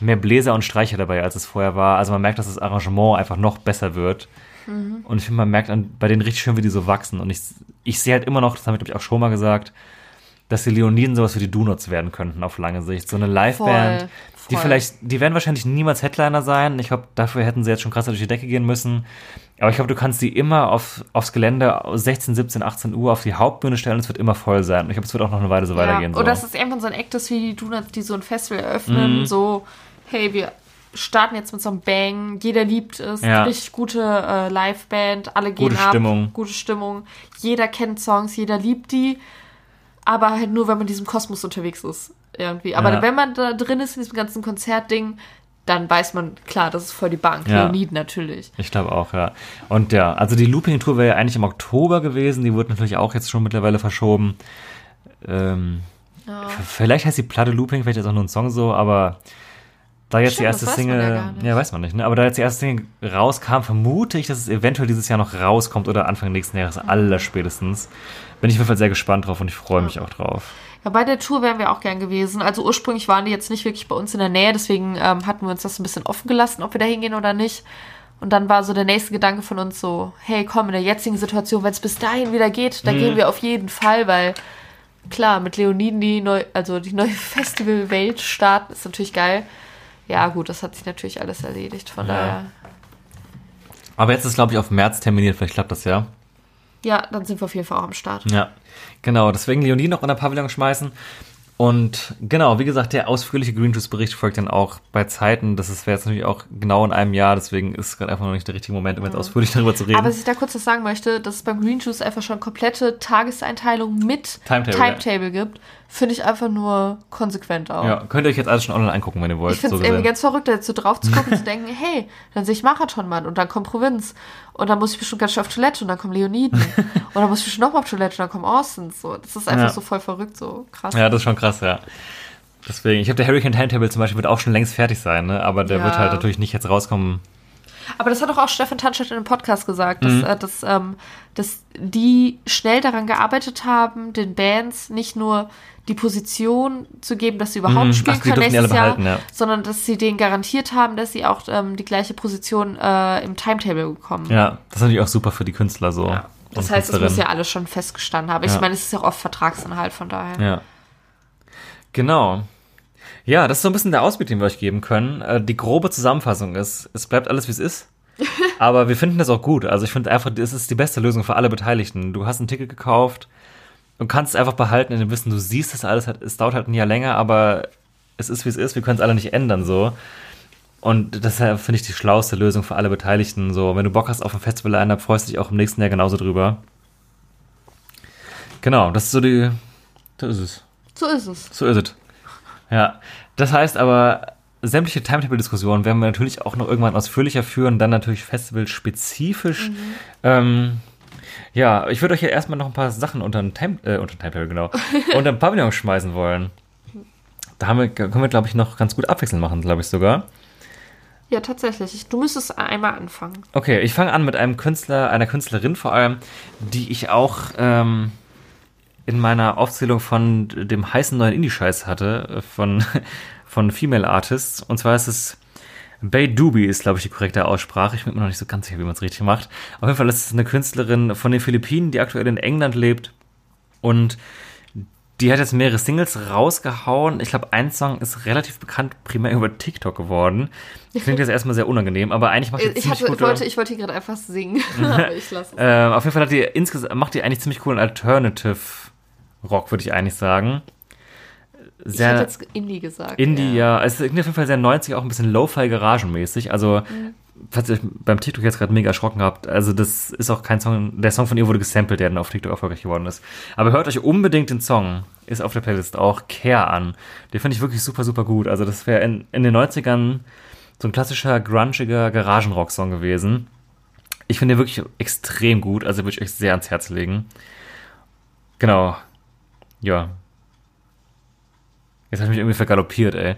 mehr Bläser und Streicher dabei, als es vorher war. Also man merkt, dass das Arrangement einfach noch besser wird. Und ich finde, man merkt an, bei denen richtig schön, wie die so wachsen. Und ich, ich sehe halt immer noch, das habe ich glaube ich auch schon mal gesagt, dass die Leoniden sowas wie die Donuts werden könnten auf lange Sicht. So eine Liveband, Voll, die vielleicht, die werden wahrscheinlich niemals Headliner sein. Ich glaube, dafür hätten sie jetzt schon krasser durch die Decke gehen müssen. Aber ich glaube, du kannst die immer auf, aufs Gelände 16, 17, 18 Uhr auf die Hauptbühne stellen und es wird immer voll sein. Und ich glaube, es wird auch noch eine Weile so weitergehen. Oder so. dass es irgendwann so ein Act ist, wie die Donuts, die so ein Festival eröffnen, Mhm. so, hey, wir starten jetzt mit so einem Bang, jeder liebt es, Ja. richtig gute äh, Liveband, alle gehen Gute ab, Stimmung. gute Stimmung, jeder kennt Songs, jeder liebt die, aber halt nur, wenn man in diesem Kosmos unterwegs ist, irgendwie. Aber Ja. wenn man da drin ist in diesem ganzen Konzertding, dann weiß man, klar, das ist voll die Bank, Ja. Leonid natürlich. Ich glaube auch, ja. Und ja, also die Looping-Tour wäre ja eigentlich im Oktober gewesen. Die wird natürlich auch jetzt schon mittlerweile verschoben. Ähm, v- Vielleicht heißt die Platte Looping, vielleicht ist auch nur ein Song so, aber da jetzt die Stimmt, erste weiß man Single, ja ja, weiß man nicht, ne? aber da jetzt die erste Single rauskam, vermute ich, dass es eventuell dieses Jahr noch rauskommt oder Anfang nächsten Jahres aller spätestens. Bin ich auf jeden Fall sehr gespannt drauf und ich freue mich auch drauf. Ja, bei der Tour wären wir auch gern gewesen. Also ursprünglich waren die jetzt nicht wirklich bei uns in der Nähe, deswegen ähm, hatten wir uns das ein bisschen offen gelassen, ob wir da hingehen oder nicht. Und dann war so der nächste Gedanke von uns so, hey komm, in der jetzigen Situation, wenn es bis dahin wieder geht, dann Mhm. gehen wir auf jeden Fall, weil klar, mit Leoniden die neu, also die neue Festivalwelt starten, ist natürlich geil. Ja, gut, das hat sich natürlich alles erledigt, von Ja. daher. Aber jetzt ist, glaube ich, auf März terminiert, vielleicht klappt das ja. Ja, dann sind wir auf jeden Fall auch am Start. Ja, genau. Deswegen Leonie noch in der Pavillon schmeißen. Und genau, wie gesagt, der ausführliche Green Juice Bericht folgt dann auch bei Zeiten. Das wäre jetzt natürlich auch genau in einem Jahr, deswegen ist gerade einfach noch nicht der richtige Moment, um jetzt ausführlich darüber zu reden. Aber was ich da kurz was sagen möchte, dass es beim Green Juice einfach schon komplette Tageseinteilung mit Timetable, Timetable, gibt, finde ich einfach nur konsequent auch. ja, könnt ihr euch jetzt alles schon online angucken, wenn ihr wollt. Ich finde es so irgendwie ganz verrückt, da jetzt so drauf zu gucken und zu denken, hey, dann sehe ich Marathonmann und dann kommt Provinz und dann muss ich bestimmt ganz schön auf Toilette und dann kommen Leoniden und dann muss ich bestimmt nochmal auf Toilette und dann kommen Orsons. So, das ist einfach Ja. so voll verrückt, so krass. Ja, das ist schon krass, ja. Deswegen, ich habe der Hurricane Timetable zum Beispiel wird auch schon längst fertig sein, ne? aber der Ja. wird halt natürlich nicht jetzt rauskommen. Aber das hat doch auch Steffen Tanstadt in einem Podcast gesagt, dass, Mhm. äh, dass, ähm, dass die schnell daran gearbeitet haben, den Bands nicht nur die Position zu geben, dass sie überhaupt Mhm. spielen Ach, können nächstes Jahr, behalten, ja. sondern dass sie denen garantiert haben, dass sie auch ähm, die gleiche Position äh, im Timetable bekommen. Ja, das ist natürlich auch super für die Künstler so. Ja. Das heißt, es muss ja alles schon festgestanden haben. Ich Ja. meine, es ist ja auch oft Vertragsinhalt, von daher. Ja. Genau. Ja, das ist so ein bisschen der Ausblick, den wir euch geben können. Äh, Die grobe Zusammenfassung ist, es bleibt alles, wie es ist. Aber wir finden das auch gut. Also ich finde einfach, es ist die beste Lösung für alle Beteiligten. Du hast ein Ticket gekauft und kannst es einfach behalten in dem Wissen, du siehst das alles, es dauert halt ein Jahr länger, aber es ist, wie es ist. Wir können es alle nicht ändern, so. Und deshalb finde ich die schlauste Lösung für alle Beteiligten. So, wenn du Bock hast auf ein Festival-Line-Up, freust du dich auch im nächsten Jahr genauso drüber. Genau, das ist so die, das ist es. So ist es. So ist es. Ja, das heißt aber, sämtliche Timetable-Diskussionen werden wir natürlich auch noch irgendwann ausführlicher führen, dann natürlich festivalspezifisch. Ähm, ja, ich würde euch ja erstmal noch ein paar Sachen unter den Time, äh, unter Timetable, genau, unter den Pavillon schmeißen wollen. Da haben wir, können wir, glaube ich, noch ganz gut abwechselnd machen, glaube ich sogar. Ja, tatsächlich. Ich- Du müsstest einmal anfangen. Okay, ich fange an mit einem Künstler, einer Künstlerin vor allem, die ich auch ähm, in meiner Aufzählung von dem heißen neuen Indie-Scheiß hatte, äh, von, von Female Artists. Und zwar ist es Bay Doobie ist, glaube ich, die korrekte Aussprache. Ich bin mir noch nicht so ganz sicher, wie man es richtig macht. Auf jeden Fall ist es eine Künstlerin von den Philippinen, die aktuell in England lebt. Und die hat jetzt mehrere Singles rausgehauen. Ich glaube, ein Song ist relativ bekannt, primär über TikTok geworden. Klingt jetzt erstmal sehr unangenehm, aber eigentlich macht die Ich, ziemlich hatte, gute... ich, wollte, ich wollte hier gerade einfach singen, aber ich lasse es. Äh, auf jeden Fall hat die macht die eigentlich ziemlich coolen Alternative Rock, würde ich eigentlich sagen. ich Sehr hätte jetzt Indie gesagt. Indie, ja. Es ist auf jeden Fall sehr 90 auch ein bisschen Lo-Fi Garagenmäßig. Also, falls ihr euch beim TikTok jetzt gerade mega erschrocken habt, also das ist auch kein Song, der Song von ihr wurde gesampelt, der dann auf TikTok erfolgreich geworden ist. Aber hört euch unbedingt den Song, ist auf der Playlist auch Care an. Den finde ich wirklich super, super gut. Also das wäre in, in den 90ern so ein klassischer, grungiger Garagenrock-Song gewesen. Ich finde den wirklich extrem gut, also würde ich euch sehr ans Herz legen. Genau. Ja. Jetzt habe ich mich irgendwie vergaloppiert, ey.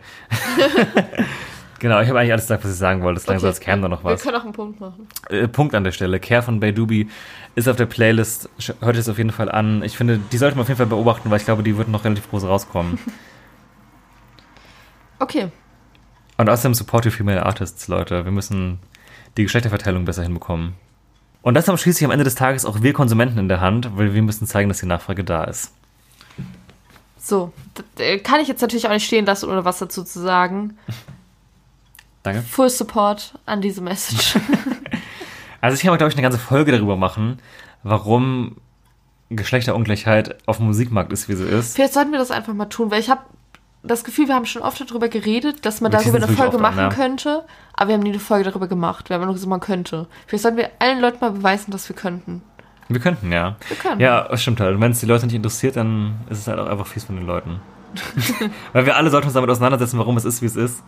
genau, ich habe eigentlich alles gesagt, was ich sagen wollte. Das klang so, als käme da noch was. Wir können auch einen Punkt machen. Äh, Punkt an der Stelle. Care von Baydubi ist auf der Playlist. Hört es auf jeden Fall an. Ich finde, die sollte man auf jeden Fall beobachten, weil ich glaube, die wird noch relativ groß rauskommen. Okay. Und außerdem support your female artists, Leute. Wir müssen die Geschlechterverteilung besser hinbekommen. Und das haben schließlich am Ende des Tages auch wir Konsumenten in der Hand, weil wir müssen zeigen, dass die Nachfrage da ist. So, kann ich jetzt natürlich auch nicht stehen lassen, ohne was dazu zu sagen. Danke. Full Support an diese Message. Also ich kann glaube ich, eine ganze Folge darüber machen, warum Geschlechterungleichheit auf dem Musikmarkt ist, wie sie ist. Vielleicht sollten wir das einfach mal tun, weil ich habe das Gefühl, wir haben schon oft darüber geredet, dass man Wir darüber eine Folge oft an, machen ja. könnte, aber wir haben nie eine Folge darüber gemacht. Wir haben nur gesagt, man könnte. Vielleicht sollten wir allen Leuten mal beweisen, dass wir könnten. Wir könnten, ja. Wir können. Ja, das stimmt halt. Und wenn es die Leute nicht interessiert, dann ist es halt auch einfach fies von den Leuten. Weil wir alle sollten uns damit auseinandersetzen, warum es ist, wie es ist.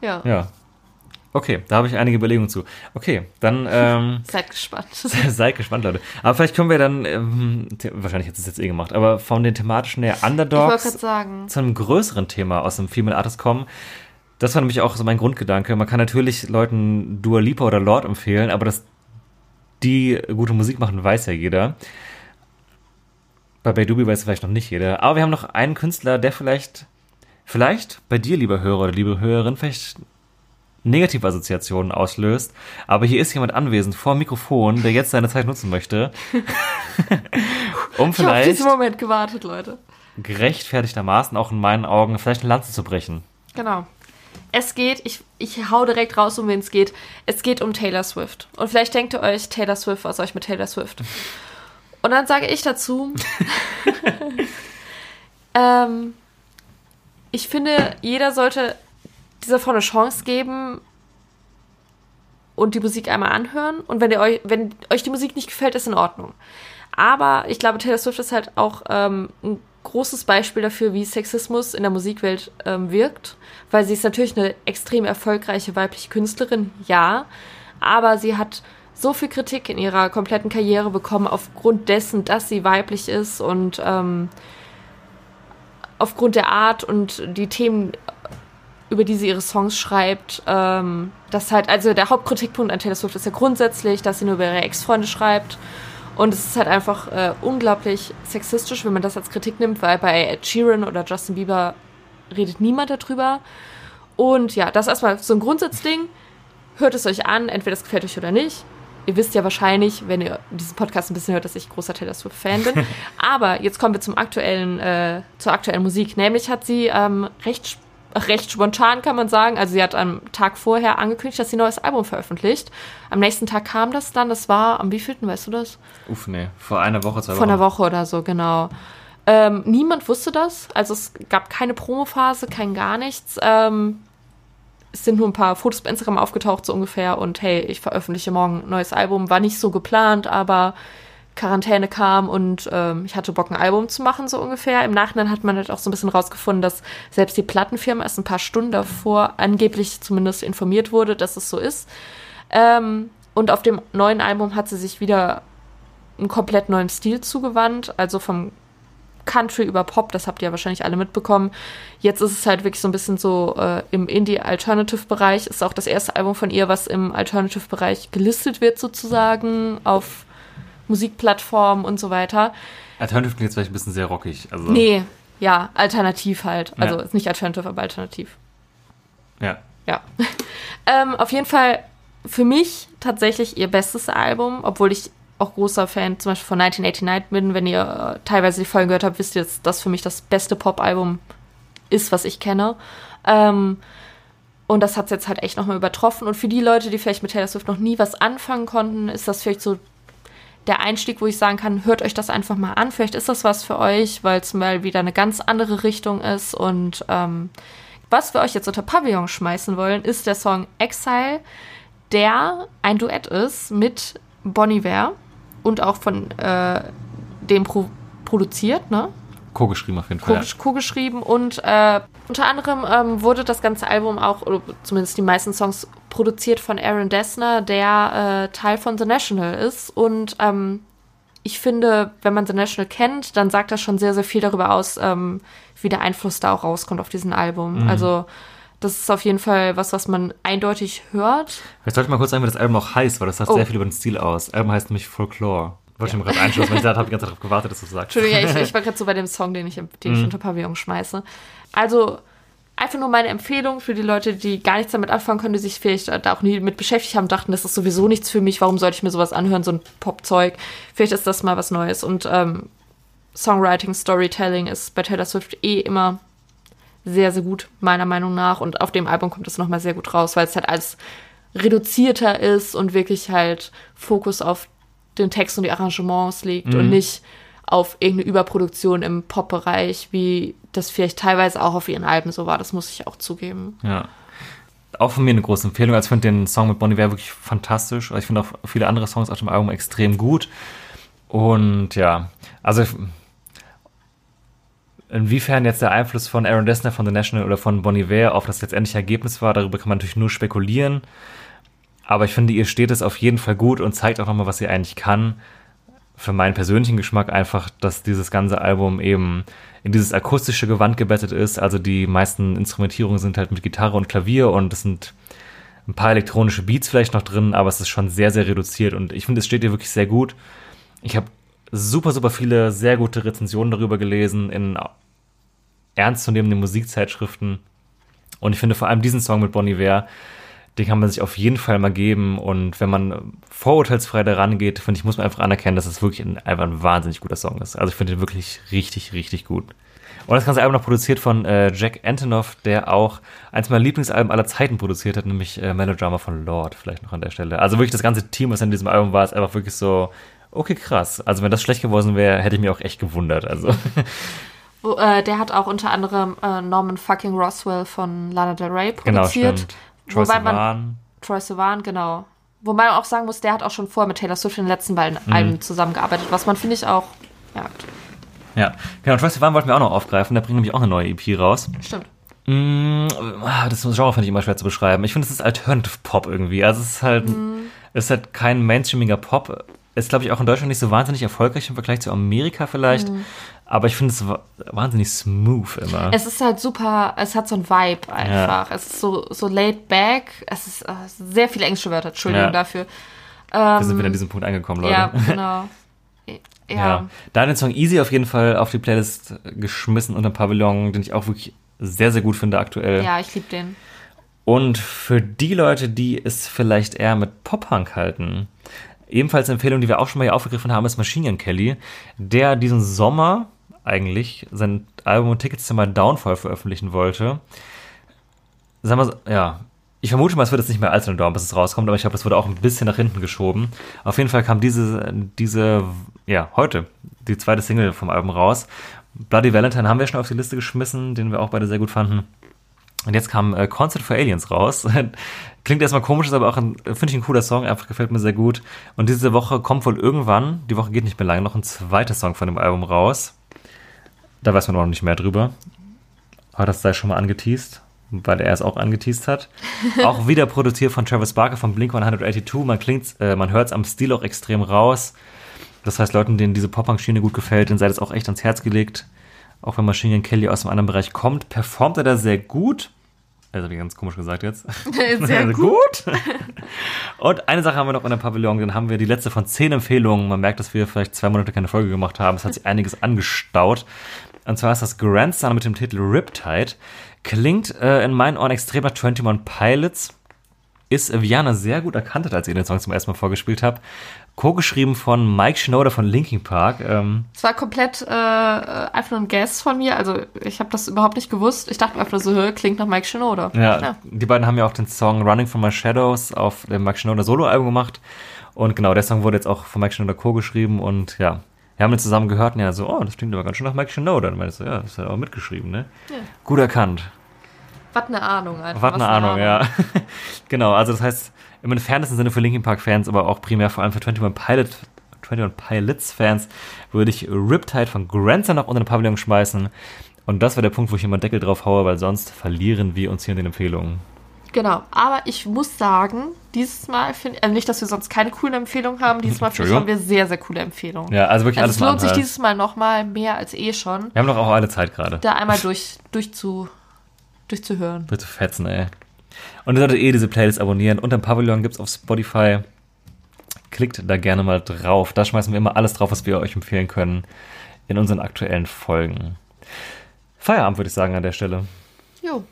Ja. Ja. Okay, da habe ich einige Überlegungen zu. Okay, dann ähm, Seid gespannt. seid gespannt, Leute. Aber vielleicht können wir dann, ähm, wahrscheinlich hat es jetzt eh gemacht, aber von den thematischen der Ich Underdogs gerade sagen. zu einem größeren Thema aus dem Female Artist kommen. Das war nämlich auch so mein Grundgedanke. Man kann natürlich Leuten Dua Lipa oder Lord empfehlen, aber dass die gute Musik machen, weiß ja jeder. Bei Baydubi weiß vielleicht noch nicht jeder. Aber wir haben noch einen Künstler, der vielleicht, vielleicht bei dir, lieber Hörer oder liebe Hörerin, vielleicht negative Assoziationen auslöst. Aber hier ist jemand anwesend vor dem Mikrofon, der jetzt seine Zeit nutzen möchte, um Ich habe vielleicht diesen Moment gewartet, Leute. gerechtfertigtermaßen auch in meinen Augen vielleicht eine Lanze zu brechen. Genau. Es geht, ich, ich hau direkt raus, um wen es geht. Es geht um Taylor Swift. Und vielleicht denkt ihr euch, Taylor Swift, was soll ich mit Taylor Swift? Und dann sage ich dazu, ähm, ich finde, jeder sollte dieser Frau eine Chance geben und die Musik einmal anhören. Und wenn, ihr euch, wenn euch die Musik nicht gefällt, ist in Ordnung. Aber ich glaube, Taylor Swift ist halt auch ähm, ein großes Beispiel dafür, wie Sexismus in der Musikwelt ähm, wirkt. Weil sie ist natürlich eine extrem erfolgreiche weibliche Künstlerin, ja. Aber sie hat so viel Kritik in ihrer kompletten Karriere bekommen aufgrund dessen, dass sie weiblich ist und ähm, aufgrund der Art und die Themen, über die sie ihre Songs schreibt. Ähm, das halt, also der Hauptkritikpunkt an Taylor Swift ist ja grundsätzlich, dass sie nur über ihre Ex-Freunde schreibt. Und es ist halt einfach äh, unglaublich sexistisch, wenn man das als Kritik nimmt, weil bei Ed Sheeran oder Justin Bieber redet niemand darüber. Und ja, das ist erstmal so ein Grundsatzding. Hört es euch an, entweder es gefällt euch oder nicht. Ihr wisst ja wahrscheinlich, wenn ihr diesen Podcast ein bisschen hört, dass ich großer Taylor Swift-Fan bin. Aber jetzt kommen wir zum aktuellen, äh, zur aktuellen Musik. Nämlich hat sie ähm, recht, recht spontan, kann man sagen. Also sie hat am Tag vorher angekündigt, dass sie ein neues Album veröffentlicht. Am nächsten Tag kam das dann. Das war am wievielten, weißt du das? Uff, nee. Vor einer Woche, zwei Vor einer Woche oder so, genau. Ähm, niemand wusste das. Also es gab keine Promophase, kein gar nichts. Ähm, es sind nur ein paar Fotos bei Instagram aufgetaucht, so ungefähr. Und hey, ich veröffentliche morgen ein neues Album. War nicht so geplant, aber Quarantäne kam und ähm, ich hatte Bock, ein Album zu machen, so ungefähr. Im Nachhinein hat man halt auch so ein bisschen rausgefunden, dass selbst die Plattenfirma erst ein paar Stunden davor angeblich zumindest informiert wurde, dass es so ist. Ähm, und auf dem neuen Album hat sie sich wieder einen komplett neuen Stil zugewandt, also vom Country über Pop, das habt ihr ja wahrscheinlich alle mitbekommen. Jetzt ist es halt wirklich so ein bisschen so äh, im Indie-Alternative-Bereich. Ist auch das erste Album von ihr, was im Alternative-Bereich gelistet wird, sozusagen, auf Musikplattformen und so weiter. Alternative klingt jetzt vielleicht ein bisschen sehr rockig. Also, Nee, ja, alternativ halt. Also Ja. ist nicht alternative, aber alternativ. Ja. Ja. ähm, auf jeden Fall für mich tatsächlich ihr bestes Album, obwohl ich auch großer Fan zum Beispiel von 1989 bin. Wenn ihr äh, teilweise die Folgen gehört habt, wisst ihr, dass das für mich das beste Pop-Album ist, was ich kenne. Ähm, und das hat es jetzt halt echt nochmal übertroffen. Und für die Leute, die vielleicht mit Taylor Swift noch nie was anfangen konnten, ist das vielleicht so der Einstieg, wo ich sagen kann, hört euch das einfach mal an. Vielleicht ist das was für euch, weil es mal wieder eine ganz andere Richtung ist. Und ähm, was wir euch jetzt unter Pavillon schmeißen wollen, ist der Song Exile, der ein Duett ist mit Bon Iver und auch von äh, dem Pro produziert, ne? Co-geschrieben auf jeden Fall. Co- co-geschrieben und äh, unter anderem ähm, wurde das ganze Album auch, oder zumindest die meisten Songs, produziert von Aaron Dessner, der äh, Teil von The National ist. Und ähm, ich finde, wenn man The National kennt, dann sagt das schon sehr, sehr viel darüber aus, ähm, wie der Einfluss da auch rauskommt auf diesen Album. Also das ist auf jeden Fall was, was man eindeutig hört. Vielleicht sollte ich mal kurz sagen, wie das Album auch heißt, weil das sagt Oh. sehr viel über den Stil aus. Das Album heißt nämlich Folklore. Wollte ich mir gerade einschließen, weil ich da habe die ganze Zeit darauf gewartet, dass du es sagst. Entschuldigung, ja, ich, ich war gerade so bei dem Song, den ich, den Mhm. ich unter Pavillon schmeiße. Also einfach nur meine Empfehlung für die Leute, die gar nichts damit anfangen können, die sich vielleicht da auch nie mit beschäftigt haben, dachten, das ist sowieso nichts für mich, warum sollte ich mir sowas anhören, so ein Popzeug. Vielleicht ist das mal was Neues. Und ähm, Songwriting, Storytelling ist bei Taylor Swift eh immer sehr, sehr gut, meiner Meinung nach. Und auf dem Album kommt es nochmal sehr gut raus, weil es halt alles reduzierter ist und wirklich halt Fokus auf den Text und die Arrangements liegt und nicht auf irgendeine Überproduktion im Pop-Bereich, wie das vielleicht teilweise auch auf ihren Alben so war. Das muss ich auch zugeben. Ja. Auch von mir eine große Empfehlung. Also ich finde den Song mit Bonnie Iver wirklich fantastisch. Ich finde auch viele andere Songs auf dem Album extrem gut. Und ja, also inwiefern jetzt der Einfluss von Aaron Dessner von The National oder von Bonnie Iver auf das letztendliche Ergebnis war, darüber kann man natürlich nur spekulieren. Aber ich finde, ihr steht es auf jeden Fall gut und zeigt auch nochmal, was sie eigentlich kann. Für meinen persönlichen Geschmack einfach, dass dieses ganze Album eben in dieses akustische Gewand gebettet ist. Also die meisten Instrumentierungen sind halt mit Gitarre und Klavier und es sind ein paar elektronische Beats vielleicht noch drin, aber es ist schon sehr, sehr reduziert und ich finde, es steht ihr wirklich sehr gut. Ich habe super, super viele sehr gute Rezensionen darüber gelesen in ernstzunehmenden Musikzeitschriften und ich finde vor allem diesen Song mit Bon Iver, den kann man sich auf jeden Fall mal geben. Und wenn man vorurteilsfrei daran geht, finde ich, muss man einfach anerkennen, dass es wirklich ein, einfach ein wahnsinnig guter Song ist. Also ich finde ihn wirklich richtig, richtig gut. Und das ganze Album noch produziert von äh, Jack Antonoff, der auch eins meiner Lieblingsalben aller Zeiten produziert hat, nämlich äh, Melodrama von Lord, vielleicht noch an der Stelle. Also wirklich das ganze Team, was in diesem Album war, ist einfach wirklich so, okay, krass. Also wenn das schlecht geworden wäre, hätte ich mich auch echt gewundert. Also Wo, äh, der hat auch unter anderem äh, Norman fucking Roswell von Lana Del Rey genau, produziert. stimmt. Troy Sivan. Troy Sivan, genau. Wobei man auch sagen muss, der hat auch schon vorher mit Taylor Swift in den letzten beiden Mhm. Alben zusammengearbeitet, was man, finde ich, auch merkt. Ja, genau, Troy Sivan wollten wir auch noch aufgreifen. Der bringt nämlich auch eine neue EP raus. Stimmt. Mm, ah, das Genre finde ich immer schwer zu beschreiben. Ich finde, es ist Alternative Pop irgendwie. Also es ist halt, Mhm. es ist halt kein mainstreamiger Pop. Ist, glaube ich, auch in Deutschland nicht so wahnsinnig erfolgreich im Vergleich zu Amerika vielleicht. Aber ich finde es wa- wahnsinnig smooth immer. Mhm. Es ist halt super, es hat so ein Vibe einfach. Es ist so, so laid back. Es ist äh, sehr viele englische Wörter, Entschuldigung Ja. dafür. Wir sind wieder an diesem Punkt angekommen, Leute. Ja, genau. Ja. Ja. Da den Song Easy auf jeden Fall auf die Playlist geschmissen unter Pavillon, den ich auch wirklich sehr, sehr gut finde aktuell. Ja, ich liebe den. Und für die Leute, die es vielleicht eher mit Pop-Punk halten, ebenfalls eine Empfehlung, die wir auch schon mal hier aufgegriffen haben, ist Machine Gun Kelly, der diesen Sommer eigentlich sein Album Tickets to My Downfall veröffentlichen wollte. Sagen wir so, ja, ich vermute mal, es wird jetzt nicht mehr allzu lange dauern, bis es rauskommt, aber ich glaube, das wurde auch ein bisschen nach hinten geschoben. Auf jeden Fall kam diese, diese, ja, heute, die zweite Single vom Album raus. Bloody Valentine haben wir schon auf die Liste geschmissen, den wir auch beide sehr gut fanden. Und jetzt kam äh, Concert for Aliens raus. Klingt erstmal komisch, ist aber auch ein, finde ich ein cooler Song, einfach gefällt mir sehr gut. Und diese Woche kommt wohl irgendwann, die Woche geht nicht mehr lange, noch ein zweiter Song von dem Album raus. Da weiß man auch noch nicht mehr drüber. Aber das sei schon mal angeteased, weil er es auch angeteased hat. auch wieder produziert von Travis Barker von Blink 182. Man klingt, äh, man hört es am Stil auch extrem raus. Das heißt, Leuten, denen diese Pop-Punk-Schiene gut gefällt, denen sei das auch echt ans Herz gelegt. Auch wenn Machine Kelly aus einem anderen Bereich kommt, performt er da sehr gut. Also habe ich ganz komisch gesagt jetzt. Sehr Also gut. Und eine Sache haben wir noch in der Pavillon, dann haben wir die letzte von zehn Empfehlungen. Man merkt, dass wir vielleicht zwei Monate keine Folge gemacht haben. Es hat sich einiges angestaut. Und zwar ist das Grandson mit dem Titel Riptide. Klingt äh, in meinen Ohren extrem nach 21 Pilots. Ist Viana sehr gut erkannt hat, als ich den Song zum ersten Mal vorgespielt habe. Co-geschrieben von Mike Schnoder von Linkin Park. Ähm, Es war komplett äh, einfach nur ein Guess von mir. Also ich habe das überhaupt nicht gewusst. Ich dachte mir einfach nur so, hör, klingt nach Mike Shinoda. Ja, die beiden haben ja auch den Song Running from My Shadows auf dem Mike Shinoda Solo-Album gemacht. Und genau, der Song wurde jetzt auch von Mike Shinoda Co. geschrieben und ja, wir haben den zusammen gehört und ja so, oh, das klingt aber ganz schön nach Mike Shinoda. Meinte ich so, ja, das hat er auch mitgeschrieben, ne? Gut erkannt. Was eine Ahnung einfach. Was eine Ahnung, ja. genau, also das heißt, im entferntesten Sinne für Linkin Park-Fans, aber auch primär vor allem für 21 Pilot, 21 Pilots-Fans, würde ich Riptide von Grandson noch unter den Pavillon schmeißen. Und das wäre der Punkt, wo ich immer einen Deckel drauf haue, weil sonst verlieren wir uns hier in den Empfehlungen. Genau, aber ich muss sagen, dieses Mal finde also nicht, dass wir sonst keine coolen Empfehlungen haben, dieses Mal ich, haben wir sehr, sehr coole Empfehlungen. Ja, also wirklich also alles es lohnt sich dieses Mal nochmal mehr als eh schon, Wir haben doch auch alle Zeit gerade. da einmal durch, durch zu, durchzuhören. Bitte fetzen, ey. Und ihr solltet eh diese Playlist abonnieren. Und im Pavillon gibt's auf Spotify. Klickt da gerne mal drauf. Da schmeißen wir immer alles drauf, was wir euch empfehlen können in unseren aktuellen Folgen. Feierabend, würde ich sagen, an der Stelle. Jo.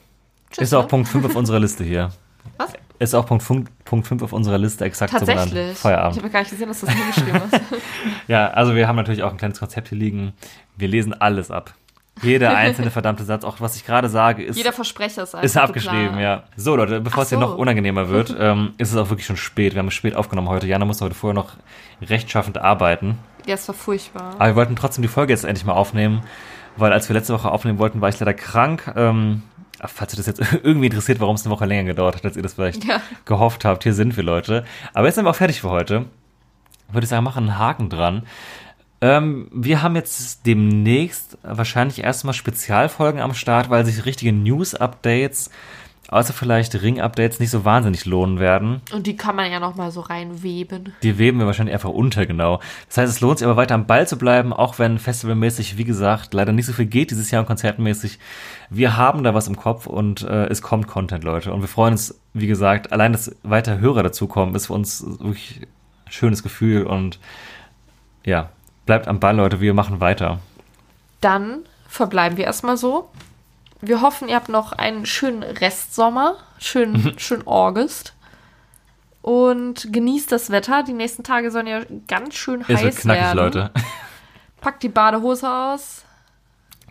Tschüss. Ist auch ne? Punkt 5 auf unserer Liste hier. Was? Ist auch Punkt 5, Punkt 5 auf unserer Liste exakt so benannt. Tatsächlich. Ich Feierabend. habe gar nicht gesehen, dass das hier geschrieben ist. Ja, also wir haben natürlich auch ein kleines Konzept hier liegen. Wir lesen alles ab. Jeder einzelne verdammte Satz, auch was ich gerade sage, ist Jeder Versprecher ist Ist abgeschrieben, geplant. ja. So, Leute, bevor Ach es hier so. noch unangenehmer wird, ähm, ist es auch wirklich schon spät. Wir haben es spät aufgenommen heute. Jana musste heute vorher noch rechtschaffend arbeiten. Ja, es war furchtbar. Aber wir wollten trotzdem die Folge jetzt endlich mal aufnehmen, weil als wir letzte Woche aufnehmen wollten, war ich leider krank. Ähm, falls ihr das jetzt irgendwie interessiert, warum es eine Woche länger gedauert hat, als ihr das vielleicht Ja. gehofft habt, hier sind wir, Leute. Aber jetzt sind wir auch fertig für heute. Würde ich sagen, machen einen Haken dran. Ähm, wir haben jetzt demnächst wahrscheinlich erstmal Spezialfolgen am Start, weil sich richtige News-Updates, außer vielleicht Ring-Updates, nicht so wahnsinnig lohnen werden. Und die kann man ja nochmal so reinweben. Die weben wir wahrscheinlich einfach unter, genau. Das heißt, es lohnt sich aber weiter am Ball zu bleiben, auch wenn festivalmäßig, wie gesagt, leider nicht so viel geht dieses Jahr und konzertenmäßig. Wir haben da was im Kopf und äh, es kommt Content, Leute. Und wir freuen uns, wie gesagt, allein, dass weiter Hörer dazukommen, ist für uns wirklich ein schönes Gefühl und ja, bleibt am Ball, Leute, wir machen weiter. Dann verbleiben wir erstmal so. Wir hoffen, ihr habt noch einen schönen Restsommer, schönen, schönen August. Und genießt das Wetter. Die nächsten Tage sollen ja ganz schön Es wird heiß knackig, werden. Leute. Packt die Badehose aus.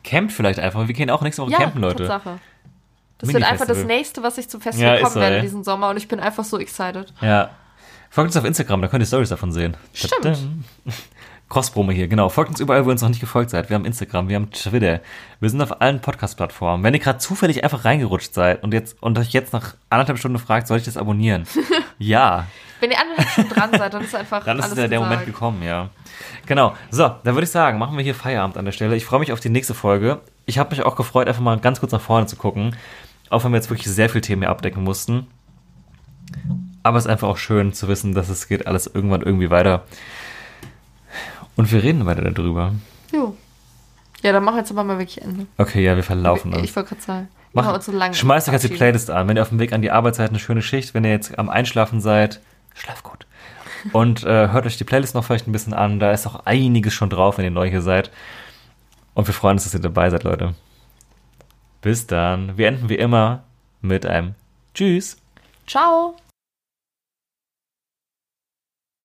Campt vielleicht einfach. Wir gehen auch nächste Woche campen, Leute. Tatsache. Das wird einfach das nächste, was ich zum Ja, Festival ist kommen so, werde ey. diesen Sommer. Und ich bin einfach so excited. Ja. Folgt uns auf Instagram, da könnt ihr Stories davon sehen. Stimmt. Crosspromo hier, genau. Folgt uns überall, wo ihr uns noch nicht gefolgt seid. Wir haben Instagram, wir haben Twitter. Wir sind auf allen Podcast-Plattformen. Wenn ihr gerade zufällig einfach reingerutscht seid und jetzt und euch jetzt nach anderthalb Stunden fragt, soll ich das abonnieren? ja, Wenn ihr anderthalb schon dran seid, dann ist einfach dann ist alles der, der Moment gekommen, ja. Genau. So, dann würde ich sagen, machen wir hier Feierabend an der Stelle. Ich freue mich auf die nächste Folge. Ich habe mich auch gefreut, einfach mal ganz kurz nach vorne zu gucken. Auch wenn wir jetzt wirklich sehr viel Themen hier abdecken mussten. Aber es ist einfach auch schön zu wissen, dass es geht alles irgendwann irgendwie weiter. Und wir reden weiter darüber. Jo. Ja, dann machen wir jetzt aber mal wirklich Ende. Okay, ja, wir verlaufen Ich, uns. ich wollte gerade sagen. Mach, so lange schmeißt euch jetzt die. Playlist an. Wenn ihr auf dem Weg an die Arbeit seid, eine schöne Schicht. Wenn ihr jetzt am Einschlafen seid, schlaf gut. Und äh, hört euch die Playlist noch vielleicht ein bisschen an. Da ist auch einiges schon drauf, wenn ihr neu hier seid. Und wir freuen uns, dass ihr dabei seid, Leute. Bis dann. Wir enden wie immer mit einem Tschüss. Ciao.